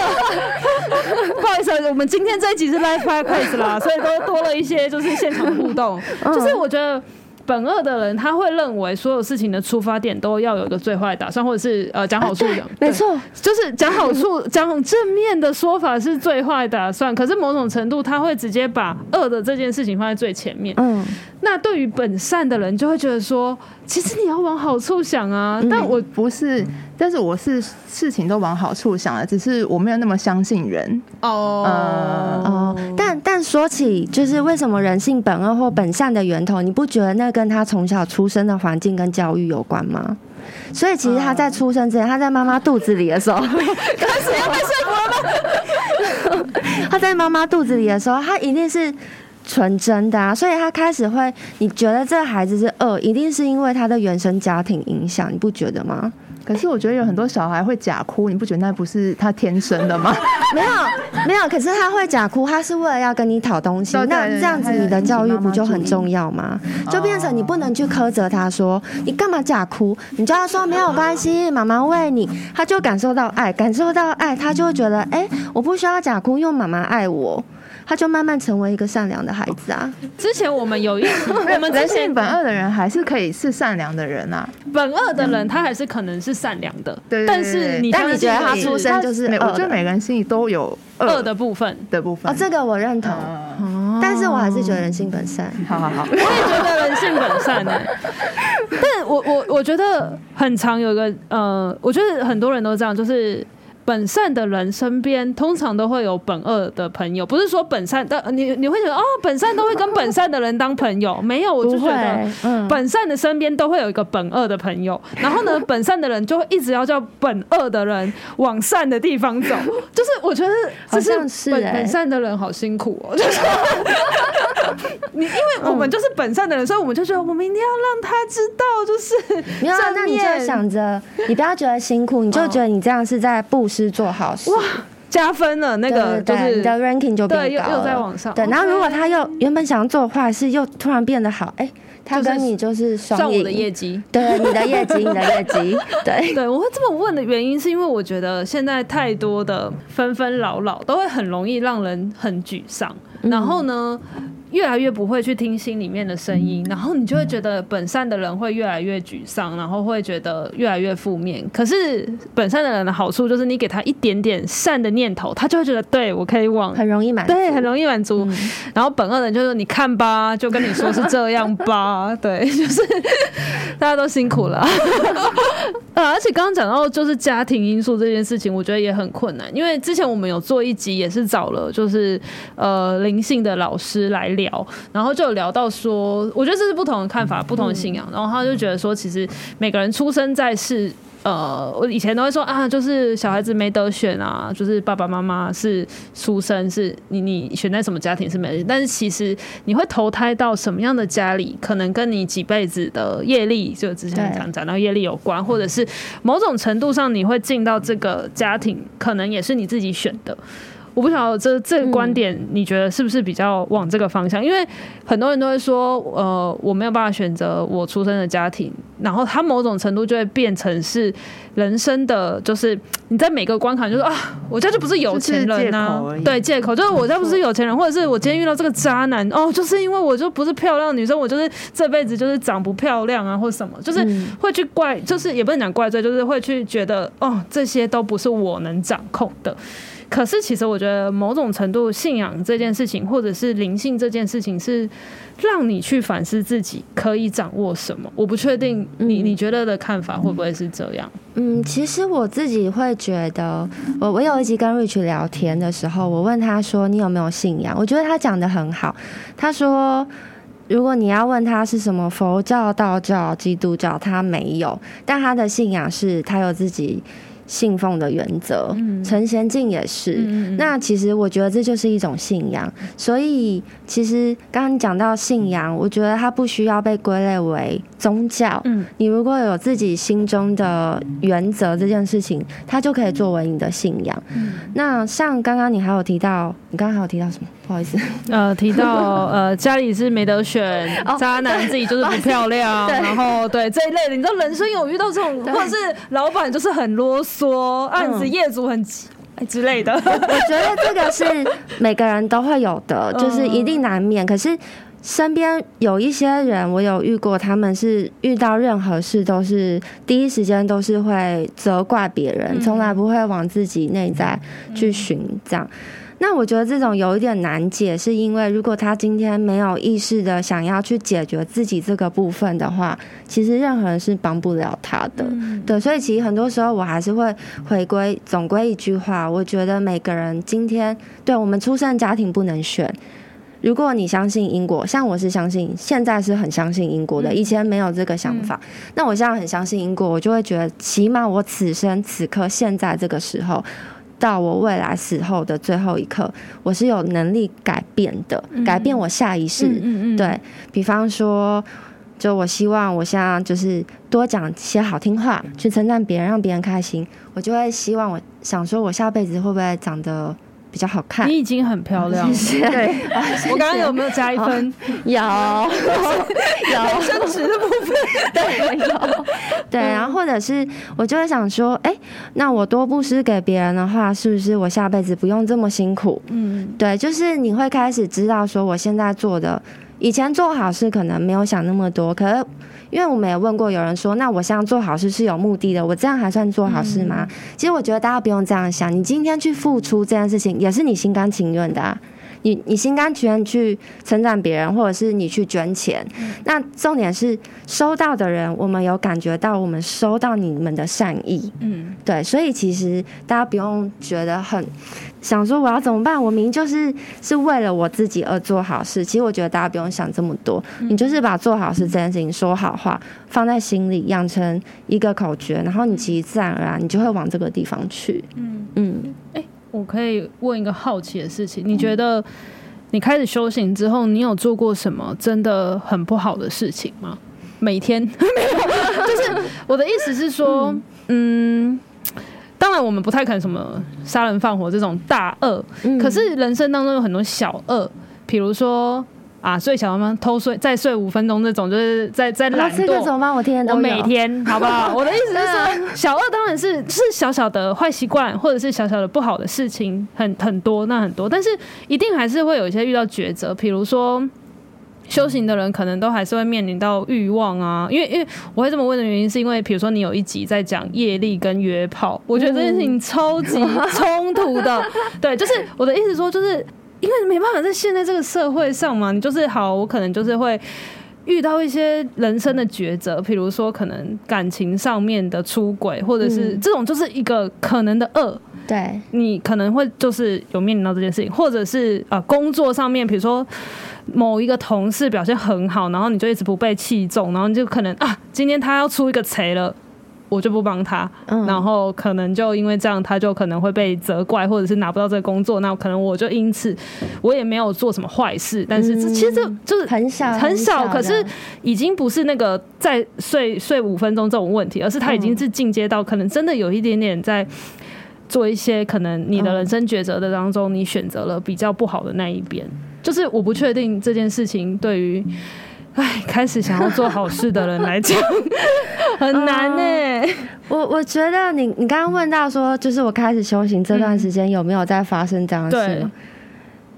S2: 不好意思，我们今天这一集是 live podcast 啦，所以都多了一些就是现场互动。就是我觉得。本恶的人，他会认为所有事情的出发点都要有一个最坏打算，或者是呃讲好处的，
S1: 没错，
S2: 就是讲好处、讲正面的说法是最坏打算。可是某种程度，他会直接把恶的这件事情放在最前面。嗯，那对于本善的人，就会觉得说，其实你要往好处想啊。但我
S3: 不是。但是我是事情都往好处想了，只是我没有那么相信人哦。
S1: 哦，但但说起就是为什么人性本恶或本善的源头，你不觉得那跟他从小出生的环境跟教育有关吗？所以其实他在出生之前，他在妈妈肚子里的时候，开始要被说服了。他在妈妈肚子里的时候，他一定是纯真的啊，所以他开始会，你觉得这个孩子是恶，一定是因为他的原生家庭影响，你不觉得吗？
S3: 可是我觉得有很多小孩会假哭，你不觉得那不是他天生的吗？
S1: 没有，没有。可是他会假哭，他是为了要跟你讨东西。那这样子，你的教育不就很重要吗？就变成你不能去苛责他说你干嘛假哭，你就要说没有关系，妈妈喂你，他就感受到爱，感受到爱，他就会觉得哎，我不需要假哭，因为妈妈爱我。他就慢慢成为一个善良的孩子啊！
S2: 之前我们有一，我们
S3: 人性本恶的人还是可以是善良的人啊。
S2: 本恶的人他还是可能是善良的，对。但是你
S1: 但你觉得他出生就是？
S3: 我觉得每个人心里都有恶
S2: 的部分
S3: 的部分。
S1: 哦，这个我认同。但是我还是觉得人性本善。
S3: 好好好，
S2: 我也觉得人性本善呢。但我我我觉得很常有一个呃，我觉得很多人都这样，就是。本善的人身边通常都会有本恶的朋友，不是说本善的你你会觉得哦，本善都会跟本善的人当朋友，没有，我就觉得本善的身边都会有一个本恶的朋友，然后呢，本善的人就会一直要叫本恶的人往善的地方走，就是我觉得这是本
S1: 是
S2: 本善的人好辛苦哦，就是你因为我们就是本善的人，所以我们就觉得我们一定要让他知道，就是
S1: 没有，那你就想着你不要觉得辛苦，你就觉得你这样是在布。是做好事哇，
S2: 加分了，那个就是
S1: 你的 ranking 就变高了，
S2: 又又在往上。
S1: 对，然后如果他又原本想要做坏事，又突然变得好，哎，他跟你就是双赢
S2: 的业绩，
S1: 对，你的业绩，你的业绩，对
S2: 对。我会这么问的原因，是因为我觉得现在太多的纷纷扰扰，都会很容易让人很沮丧。然后呢，越来越不会去听心里面的声音，然后你就会觉得本善的人会越来越沮丧，然后会觉得越来越负面。可是本善的人的好处就是，你给他一点点善的念头，他就会觉得对我可以往
S1: 很容易满
S2: 对，很容易满足。嗯、然后本恶人就是你看吧，就跟你说是这样吧，对，就是大家都辛苦了。啊，而且刚刚讲到就是家庭因素这件事情，我觉得也很困难，因为之前我们有做一集，也是找了就是呃灵性的老师来聊，然后就有聊到说，我觉得这是不同的看法，不同的信仰，然后他就觉得说，其实每个人出生在世。呃，我以前都会说啊，就是小孩子没得选啊，就是爸爸妈妈是出生是你你选在什么家庭是没得选，但是其实你会投胎到什么样的家里，可能跟你几辈子的业力，就之前讲讲到业力有关，或者是某种程度上你会进到这个家庭，可能也是你自己选的。我不晓得这这个观点，你觉得是不是比较往这个方向？因为很多人都会说，呃，我没有办法选择我出生的家庭，然后他某种程度就会变成是人生的，就是你在每个关卡，就是啊，我家就不是有钱人。呐、啊，对，借口就是我家不是有钱人，或者是我今天遇到这个渣男，哦，就是因为我就不是漂亮女生，我就是这辈子就是长不漂亮啊，或什么，就是会去怪，就是也不能讲怪罪，就是会去觉得，哦，这些都不是我能掌控的。可是，其实我觉得某种程度，信仰这件事情，或者是灵性这件事情，是让你去反思自己可以掌握什么。我不确定你你觉得的看法会不会是这样？
S1: 嗯，其实我自己会觉得，我我有一集跟 Rich 聊天的时候，我问他说：“你有没有信仰？”我觉得他讲的很好。他说：“如果你要问他是什么佛教、道教、基督教，他没有，但他的信仰是他有自己。”信奉的原则。陈贤进也是。嗯、那其实我觉得这就是一种信仰。所以其实刚刚讲到信仰，我觉得它不需要被归类为宗教。嗯，你如果有自己心中的原则，这件事情它就可以作为你的信仰。嗯、那像刚刚你还有提到，你刚刚还有提到什么？不好意思，
S2: 呃，提到呃家里是没得选，哦、渣男自己就是不漂亮，然后对这一类的，你知道人生有遇到这种，或者是老板就是很啰嗦，案子业主很急之类的。我
S1: 觉得这个是每个人都会有的，就是一定难免。可是身边有一些人，我有遇过，他们是遇到任何事都是第一时间都是会责怪别人，从来不会往自己内在去寻这样。那我觉得这种有一点难解，是因为如果他今天没有意识的想要去解决自己这个部分的话，其实任何人是帮不了他的。嗯、对，所以其实很多时候我还是会回归总归一句话，我觉得每个人今天对我们出生家庭不能选。如果你相信因果，像我是相信，现在是很相信因果的，以前没有这个想法。嗯、那我现在很相信因果，我就会觉得，起码我此生此刻现在这个时候。到我未来死后的最后一刻，我是有能力改变的，嗯、改变我下一世。嗯嗯嗯、对，比方说，就我希望我现在就是多讲些好听话，去称赞别人，让别人开心。我就会希望，我想说，我下辈子会不会长得比较好看？
S2: 你已经很漂亮了。谢谢。对，我刚刚有没有加一分？
S1: 有，有
S2: 升值的部分。
S1: 对，有。对，然后或者是我就会想说，哎，那我多布施给别人的话，是不是我下辈子不用这么辛苦？嗯，对，就是你会开始知道说，我现在做的，以前做好事可能没有想那么多，可是。因为我们也问过有人说，那我现在做好事是有目的的，我这样还算做好事吗？嗯、其实我觉得大家不用这样想，你今天去付出这件事情，也是你心甘情愿的啊。你你心甘情愿去称赞别人，或者是你去捐钱，嗯、那重点是收到的人，我们有感觉到我们收到你们的善意，嗯，对，所以其实大家不用觉得很想说我要怎么办，我明明就是是为了我自己而做好事。其实我觉得大家不用想这么多，嗯、你就是把做好事这件事情说好话放在心里，养成一个口诀，然后你其实自然而然你就会往这个地方去，嗯。嗯，
S2: 欸我可以问一个好奇的事情，你觉得你开始修行之后，你有做过什么真的很不好的事情吗？每天 没有，就是我的意思是说，嗯，嗯，当然我们不太可能什么杀人放火这种大恶，嗯，可是人生当中有很多小恶，比如说。啊，睡小吗？偷睡，再睡五分钟，这种就是在在懒惰。这个
S1: 怎么办？我天天都。
S2: 我每天，好不好？我的意思是说，小二当然是是小小的坏习惯，或者是小小的不好的事情，很很多，那很多，但是一定还是会有一些遇到抉择。比如说，修行的人可能都还是会面临到欲望啊。因为因为我会这么问的原因，是因为比如说你有一集在讲业力跟约炮，我觉得这件事情超级 冲突的。对，就是我的意思说，就是。因为没办法在现在这个社会上嘛，你就是好，我可能就是会遇到一些人生的抉择，比如说可能感情上面的出轨，或者是这种就是一个可能的恶。
S1: 对，
S2: 你可能会就是有面临到这件事情，或者是啊工作上面，比如说某一个同事表现很好，然后你就一直不被器重，然后你就可能啊今天他要出一个贼了。我就不帮他，嗯、然后可能就因为这样，他就可能会被责怪，或者是拿不到这个工作。那可能我就因此，我也没有做什么坏事，但是这其实这就是
S1: 很小
S2: 很小，可是已经不是那个再睡睡五分钟这种问题，而是他已经是进阶到可能真的有一点点在做一些可能你的人生抉择的当中，你选择了比较不好的那一边。就是我不确定这件事情对于。哎，开始想要做好事的人来讲，很难呢、欸。
S1: 我我觉得你你刚刚问到说，就是我开始修行这段时间有没有在发生这样的事？吗、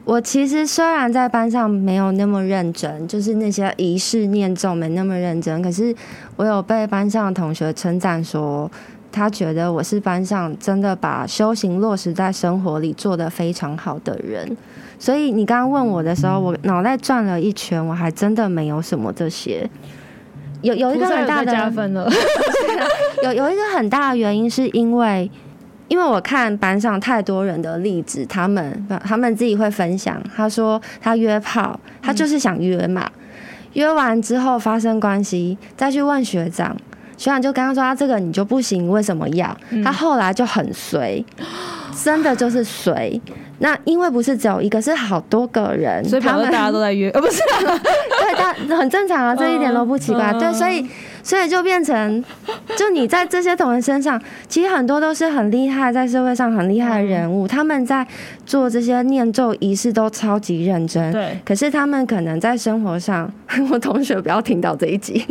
S1: 我其实虽然在班上没有那么认真，就是那些仪式念咒没那么认真，可是我有被班上的同学称赞说，他觉得我是班上真的把修行落实在生活里做得非常好的人。所以你刚刚问我的时候，我脑袋转了一圈，我还真的没有什么这些。有有一个很大的
S2: 加分了，
S1: 有有一个很大的原因是因为，因为我看班上太多人的例子，他们他们自己会分享，他说他约炮，他就是想约嘛，约完之后发生关系，再去问学长，学长就刚刚说他这个你就不行，为什么要？嗯、他后来就很随，真的就是随。那因为不是只有一个，是好多个人，
S2: 所以他们大家都在约，呃，不是，
S1: 对，但很正常啊，这一点都不奇怪，对，所以。所以就变成，就你在这些同仁身上，其实很多都是很厉害，在社会上很厉害的人物，他们在做这些念咒仪式都超级认真。对。可是他们可能在生活上，我同学不要听到这一集。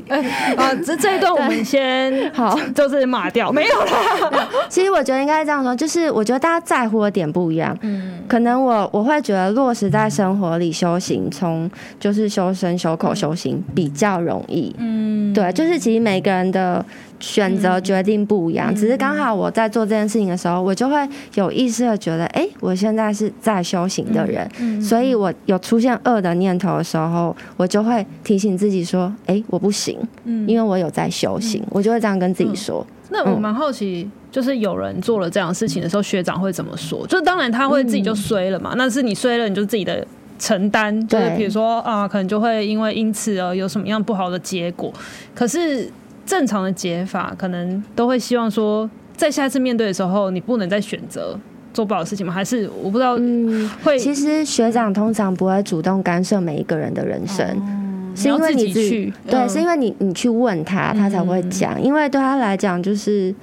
S2: 啊，这这一段我们先 好，就是码掉，没有了。
S1: 其实我觉得应该这样说，就是我觉得大家在乎的点不一样。嗯。可能我我会觉得落实在生活里修行，从就是修身、修口、修行比较容易。嗯。对，就是。其实每个人的选择决定不一样，嗯、只是刚好我在做这件事情的时候，我就会有意识的觉得，哎、欸，我现在是在修行的人，嗯嗯、所以我有出现恶的念头的时候，我就会提醒自己说，哎、欸，我不行，嗯、因为我有在修行，嗯、我就会这样跟自己说。
S2: 嗯、那我蛮好奇，就是有人做了这样的事情的时候，学长会怎么说？就当然他会自己就衰了嘛，那、嗯、是你衰了，你就自己的承担，就是比如说啊，可能就会因为因此而有什么样不好的结果。可是正常的解法，可能都会希望说，在下次面对的时候，你不能再选择做不好的事情吗？还是我不知道，嗯，会。
S1: 其实学长通常不会主动干涉每一个人的人生，嗯、是因为你自己去，对，嗯、是因为你你去问他，他才会讲。嗯、因为对他来讲，就是。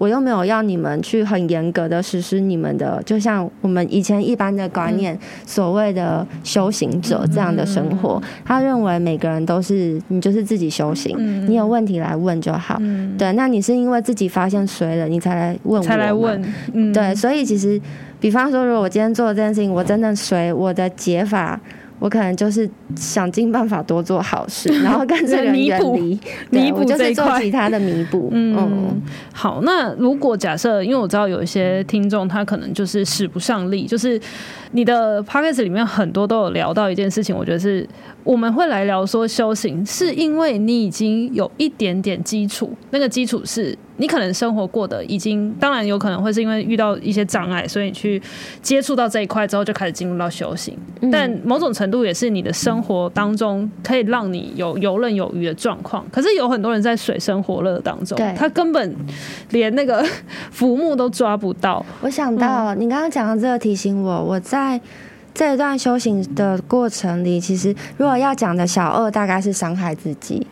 S1: 我又没有要你们去很严格的实施你们的，就像我们以前一般的观念，所谓的修行者这样的生活。他认为每个人都是你就是自己修行，你有问题来问就好。对，那你是因为自己发现谁了，你才来问我，
S2: 才来问。
S1: 对，所以其实，比方说，如果我今天做的这件事情，我真的随，我的解法。我可能就是想尽办法多做好事，然后跟这个人远离，弥补就是做其他的弥补。嗯，
S2: 嗯好，那如果假设，因为我知道有一些听众他可能就是使不上力，就是你的 podcast 里面很多都有聊到一件事情，我觉得是。我们会来聊说修行，是因为你已经有一点点基础，那个基础是你可能生活过的已经，当然有可能会是因为遇到一些障碍，所以你去接触到这一块之后就开始进入到修行。嗯、但某种程度也是你的生活当中可以让你有游刃有余的状况。可是有很多人在水深火热当中，他根本连那个浮木都抓不到。
S1: 我想到、嗯、你刚刚讲的这个提醒我，我在。这一段修行的过程里，其实如果要讲的小恶，大概是伤害自己。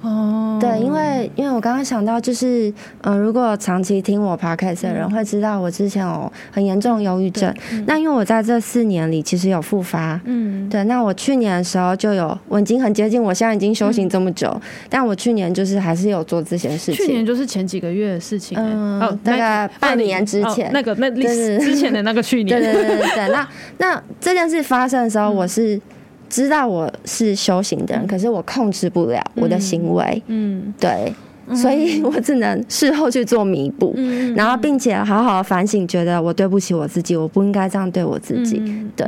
S1: 哦，对，因为因为我刚刚想到，就是嗯、呃，如果长期听我 podcast 的人会知道，我之前有很严重忧郁症。嗯、那因为我在这四年里其实有复发，嗯，对。那我去年的时候就有，我已经很接近，我现在已经修行这么久，嗯、但我去年就是还是有做这些事情。
S2: 去年就是前几个月的事情，嗯，
S1: 哦，大概半年之前，
S2: 哦、那个那历史之前的那个去年，
S1: 对对对对对。那那这件事发生的时候，我是。知道我是修行的人，可是我控制不了我的行为。嗯，对，所以我只能事后去做弥补，然后并且好好反省，觉得我对不起我自己，我不应该这样对我自己。对，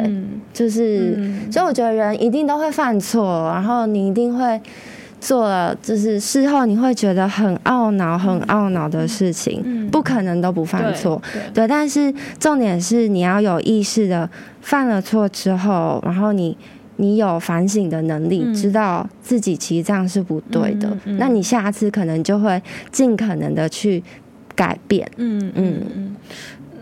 S1: 就是，所以我觉得人一定都会犯错，然后你一定会做了，就是事后你会觉得很懊恼、很懊恼的事情，不可能都不犯错。对，但是重点是你要有意识的犯了错之后，然后你。你有反省的能力，嗯、知道自己其实这样是不对的，嗯嗯、那你下次可能就会尽可能的去改变。嗯嗯嗯。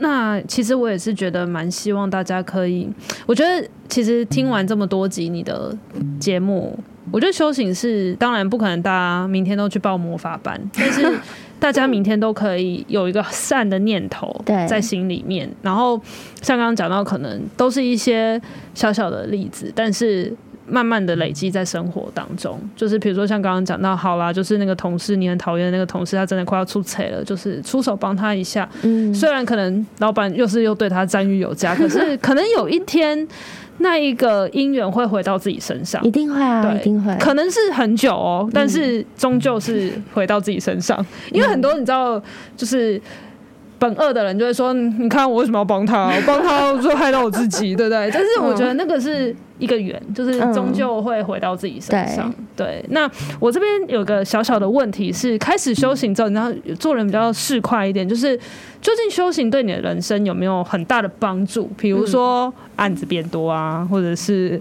S2: 那其实我也是觉得蛮希望大家可以，我觉得其实听完这么多集你的节目，我觉得修行是当然不可能大家明天都去报魔法班，但是。大家明天都可以有一个善的念头在心里面，然后像刚刚讲到，可能都是一些小小的例子，但是慢慢的累积在生活当中。就是比如说像刚刚讲到，好啦，就是那个同事，你很讨厌的那个同事，他真的快要出差了，就是出手帮他一下。嗯，虽然可能老板又是又对他赞誉有加，可是可能有一天。那一个因缘会回到自己身上，
S1: 一定会啊，对一定会。
S2: 可能是很久哦，但是终究是回到自己身上。嗯、因为很多你知道，就是本恶的人就会说：“你看我为什么要帮他？我帮他就害到我自己，对不对？”但是我觉得那个是一个圆，就是终究会回到自己身上。
S1: 嗯、
S2: 对，对，那我这边有个小小的问题是，开始修行之后，你知道做人比较市侩一点，就是究竟修行对你的人生有没有很大的帮助？比如说案子变多啊，或者是。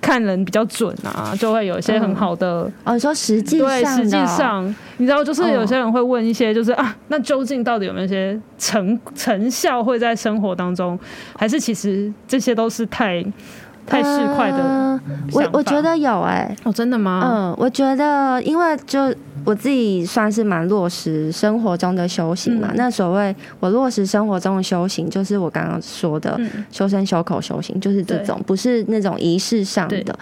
S2: 看人比较准啊，就会有一些很好的、嗯、
S1: 哦。你说实际
S2: 对，实际上你知道，就是有些人会问一些，就是、哦、啊，那究竟到底有没有一些成成效会在生活当中，还是其实这些都是太太市侩的、呃？
S1: 我我觉得有哎、欸，
S2: 哦，真的吗？
S1: 嗯，我觉得因为就。我自己算是蛮落实生活中的修行嘛。嗯、那所谓我落实生活中的修行，就是我刚刚说的修身修口修行，就是这种，不是那种仪式上的。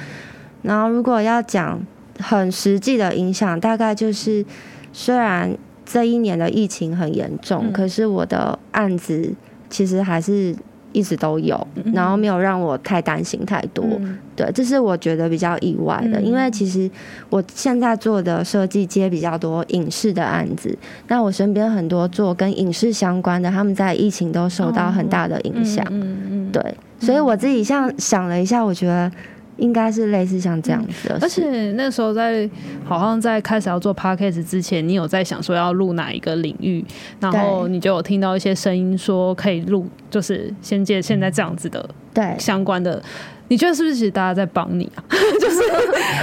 S1: 然后，如果要讲很实际的影响，大概就是虽然这一年的疫情很严重，嗯、可是我的案子其实还是。一直都有，然后没有让我太担心太多。嗯、对，这是我觉得比较意外的，嗯、因为其实我现在做的设计接比较多影视的案子，那我身边很多做跟影视相关的，他们在疫情都受到很大的影响。嗯嗯嗯、对，所以我自己像想了一下，我觉得。应该是类似像这样子的，
S2: 而且那时候在好像在开始要做 podcast 之前，你有在想说要录哪一个领域，然后你就有听到一些声音说可以录，就是仙界现在这样子的对。相关的，你觉得是不是其实大家在帮你啊？就是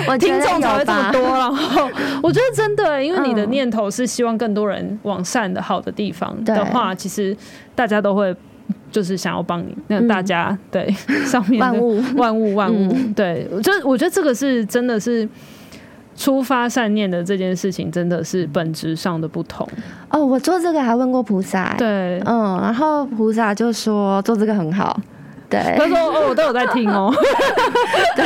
S2: 我听众才会这么多，然后我觉得真的，因为你的念头是希望更多人往善的好的地方的话，其实大家都会。就是想要帮你，那大家、嗯、对 上面万物。万物万物，嗯、对，就我觉得这个是真的是出发善念的这件事情，真的是本质上的不同。
S1: 哦，我做这个还问过菩萨，
S2: 对，
S1: 嗯，然后菩萨就说做这个很好，对，
S2: 他说哦，我都有在听哦，
S1: 对，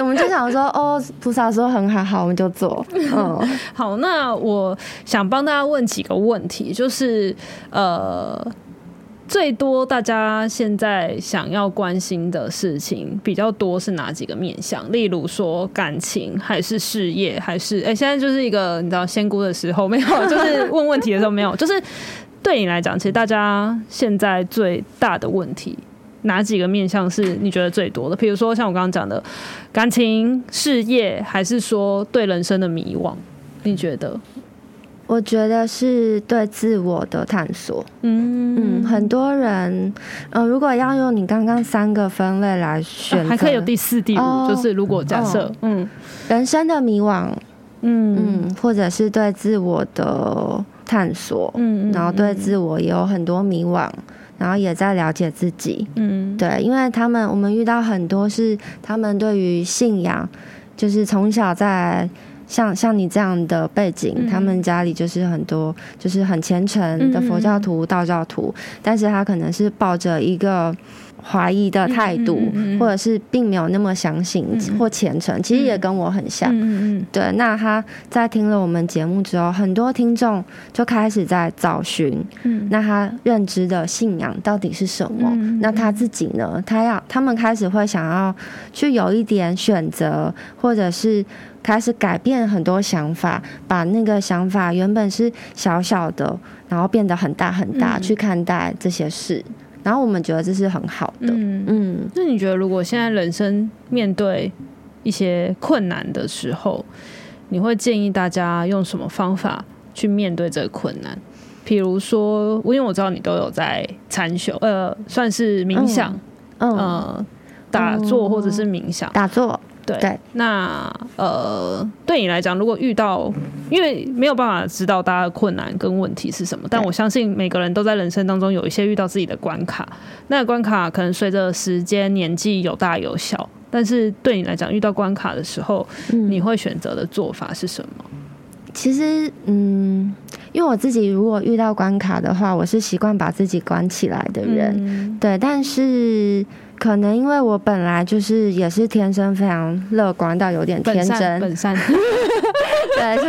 S1: 我们就想说哦，菩萨说很好，好，我们就做，嗯，
S2: 好，那我想帮大家问几个问题，就是呃。最多大家现在想要关心的事情比较多是哪几个面向？例如说感情，还是事业，还是哎、现在就是一个你知道仙姑的时候没有？就是问问题的时候没有？就是对你来讲，其实大家现在最大的问题哪几个面向是你觉得最多的？比如说像我刚刚讲的感情、事业，还是说对人生的迷惘？你觉得？
S1: 我觉得是对自我的探索。嗯。嗯，很多人，呃，如果要用你刚刚三个分类来选，啊，还可以
S2: 有第四、第五，哦，就是如果假设，哦，嗯，
S1: 人生的迷惘，嗯。嗯，或者是对自我的探索，嗯，然后对自我也有很多迷惘，然后也在了解自己，嗯，对，因为他们我们遇到很多是他们对于信仰，就是从小在。像像你这样的背景，嗯、他们家里就是很多就是很虔诚的佛教徒、嗯、道教徒，但是他可能是抱着一个怀疑的态度，嗯嗯嗯、或者是并没有那么相信或虔诚，其实也跟我很像。嗯嗯、对，那他在听了我们节目之后，很多听众就开始在找寻，嗯、那他认知的信仰到底是什么？嗯、那他自己呢？他要他们开始会想要去有一点选择，或者是。开始改变很多想法，把那个想法原本是小小的，然后变得很大很大，嗯、去看待这些事。然后我们觉得这是很好的。嗯嗯。
S2: 那你觉得，如果现在人生面对一些困难的时候，你会建议大家用什么方法去面对这个困难？比如说，因为我知道你都有在禅修，呃，算是冥想，嗯，呃，打坐或者是冥想，
S1: 打坐。
S2: 对，对。那呃，对你来讲，如果遇到，因为没有办法知道大家的困难跟问题是什么，但我相信每个人都在人生当中有一些遇到自己的关卡，那个关卡可能随着时间、年纪有大有小，但是对你来讲，遇到关卡的时候，嗯、你会选择的做法是什么？
S1: 其实，嗯，因为我自己如果遇到关卡的话，我是习惯把自己关起来的人，嗯、对，但是。可能因为我本来就是也是天生非常乐观到有点天真，
S2: 本善，
S1: 对，就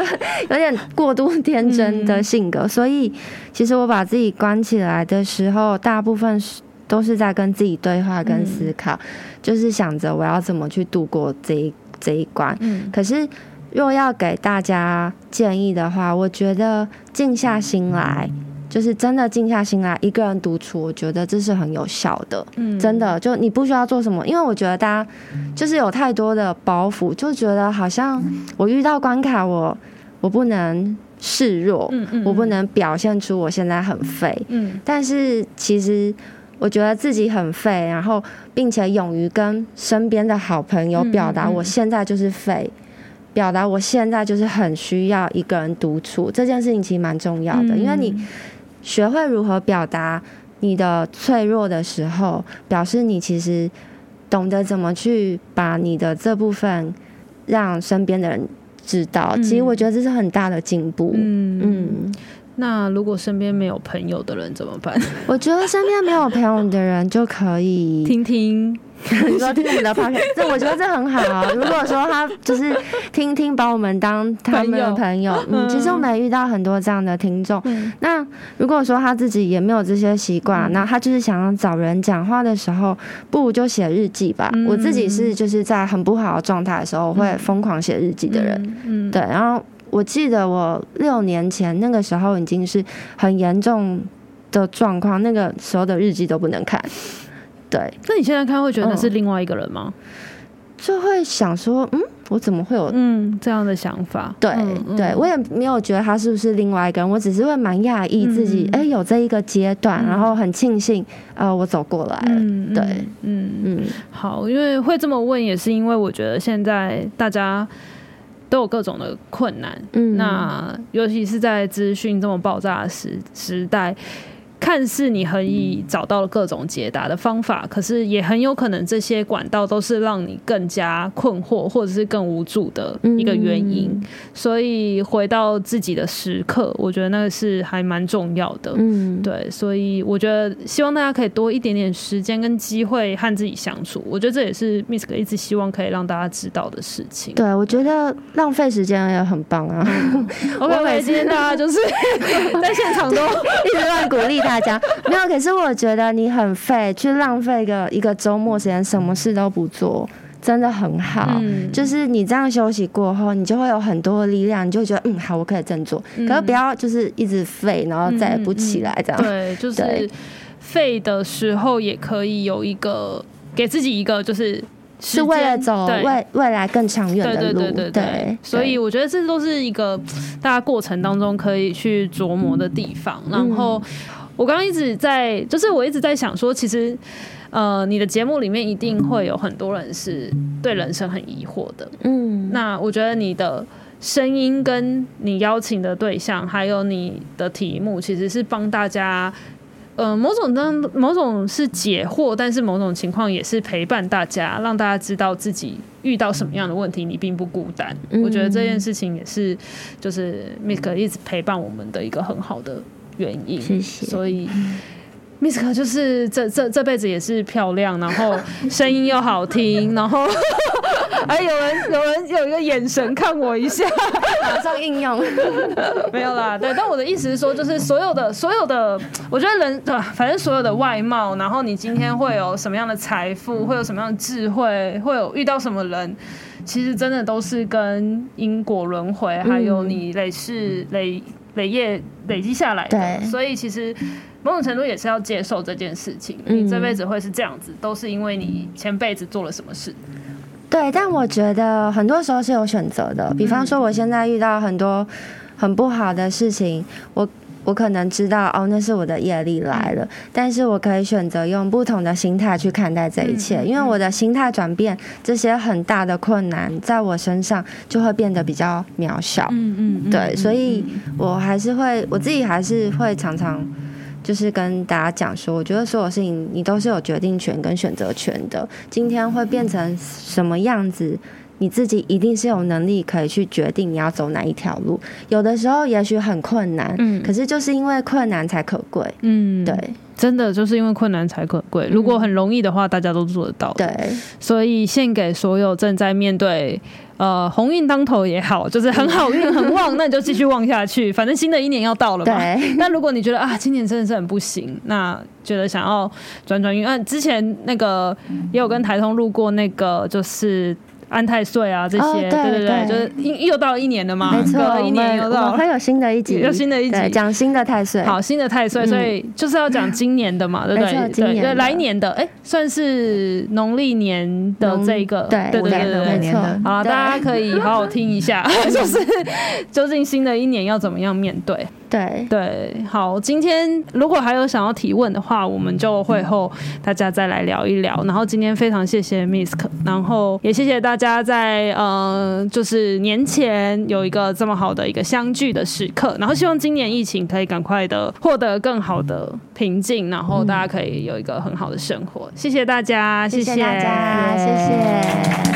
S1: 有点过度天真的性格，嗯、所以其实我把自己关起来的时候，大部分都是在跟自己对话跟思考，嗯、就是想着我要怎么去度过这一这一关。嗯、可是若要给大家建议的话，我觉得静下心来。就是真的静下心来一个人独处，我觉得这是很有效的。嗯，真的就你不需要做什么，因为我觉得大家就是有太多的包袱，就觉得好像我遇到关卡我，我我不能示弱，嗯嗯，我不能表现出我现在很废，嗯，但是其实我觉得自己很废，然后并且勇于跟身边的好朋友表达我现在就是废。表达我现在就是很需要一个人独处，这件事情其实蛮重要的，因为你学会如何表达你的脆弱的时候，表示你其实懂得怎么去把你的这部分让身边的人知道。其实我觉得这是很大的进步。嗯嗯。
S2: 那如果身边没有朋友的人怎么办？
S1: 我觉得身边没有朋友的人就可以
S2: 听听。
S1: 你说听我们的 podcast，这我觉得这很好。如果说他就是听听，把我们当他们的朋友，嗯，其实我们也遇到很多这样的听众。那如果说他自己也没有这些习惯，那他就是想要找人讲话的时候，不如就写日记吧。我自己是就是在很不好的状态的时候，我会疯狂写日记的人。嗯，对。然后我记得我六年前那个时候已经是很严重的状况，那个时候的日记都不能看。对，
S2: 那你现在看会觉得是另外一个人吗？
S1: 嗯、就会想说，嗯，我怎么会有
S2: 嗯这样的想法？
S1: 对，嗯、对我也没有觉得他是不是另外一个人，我只是会蛮讶异自己，哎、嗯欸，有这一个阶段，然后很庆幸，呃，我走过来了。嗯、对，嗯
S2: 嗯，好，因为会这么问，也是因为我觉得现在大家都有各种的困难，嗯，那尤其是在资讯这么爆炸的时时代。看似你可以找到了各种解答的方法，可是也很有可能这些管道都是让你更加困惑或者是更无助的一个原因。所以回到自己的时刻，我觉得那个是还蛮重要的。嗯，对，所以我觉得希望大家可以多一点点时间跟机会和自己相处。我觉得这也是 Misc 一直希望可以让大家知道的事情。
S1: 对，我觉得浪费时间 也很棒啊。
S2: OK，今天大家就是 在现场都
S1: 一直在鼓励他。大家 没有，可是我觉得你很废，去浪费个一个周末时间，什么事都不做，真的很好。嗯、就是你这样休息过后，你就会有很多的力量，你就会觉得嗯，好，我可以振作。嗯、可是不要就是一直废，然后再也不起来这样。
S2: 对，就是废的时候也可以有一个给自己一个就是。
S1: 是为了走未未来更长远的路，对对对对，对，对，
S2: 所以我觉得这都是一个大家过程当中可以去琢磨的地方。然后我刚刚一直在，就是我一直在想说，其实呃，你的节目里面一定会有很多人是对人生很疑惑的。嗯，那我觉得你的声音跟你邀请的对象，还有你的题目，其实是帮大家。呃，某种当某种是解惑，但是某种情况也是陪伴大家，让大家知道自己遇到什么样的问题，你并不孤单。嗯、我觉得这件事情也是，就是 Misc 一直陪伴我们的一个很好的原因。谢谢。所以。Misc 就是这这这辈子也是漂亮，然后声音又好听，然后哎，有人有人有一个眼神看我一下，
S1: 马上应用，
S2: 没有啦，对，但我的意思是说，就是所有的所有的，我觉得人对吧，反正所有的外貌，然后你今天会有什么样的财富，会有什么样的智慧，会有遇到什么人，其实真的都是跟因果轮回，还有你累世累累业累积下来的，所以其实。某种程度也是要接受这件事情，你这辈子会是这样子，都是因为你前辈子做了什么事。
S1: 对，但我觉得很多时候是有选择的。比方说，我现在遇到很多很不好的事情，我我可能知道哦，那是我的业力来了，但是我可以选择用不同的心态去看待这一切，因为我的心态转变，这些很大的困难在我身上就会变得比较渺小。嗯嗯，对，所以我还是会，我自己还是会常常。就是跟大家讲说，我觉得所有事情你都是有决定权跟选择权的。今天会变成什么样子，你自己一定是有能力可以去决定你要走哪一条路。有的时候也许很困难，嗯，可是就是因为困难才可贵，嗯，对。
S2: 真的就是因为困难才可贵。如果很容易的话，大家都做得到。
S1: 对，
S2: 所以献给所有正在面对呃鸿运当头也好，就是很好运很旺，那你就继续旺下去。反正新的一年要到了嘛。对。但如果你觉得啊，今年真的是很不行，那觉得想要转转运，啊，之前那个也有跟台通录过那个，就是。安太岁啊这些，
S1: 哦、
S2: 对，对
S1: 对
S2: 就是又又到一年了嘛，
S1: 没错，
S2: 一年又到
S1: 会有新的一集，
S2: 有新的一集。
S1: 讲新的太岁，
S2: 好，新的太岁，所以就是要讲今年的嘛，对不对？对对，来年的，哎，算是农历年的这个，对对对对对，
S1: 没错。
S2: 好，大家可以好好听一下，就是 究竟新的一年要怎么样面对。
S1: 对
S2: 对，好，今天如果还有想要提问的话，我们就会后大家再来聊一聊。然后今天非常谢谢 Misk，然后也谢谢大家在呃，就是年前有一个这么好的一个相聚的时刻。然后希望今年疫情可以赶快的获得更好的平静，然后大家可以有一个很好的生活。谢谢大家，谢谢，谢谢大家，谢谢。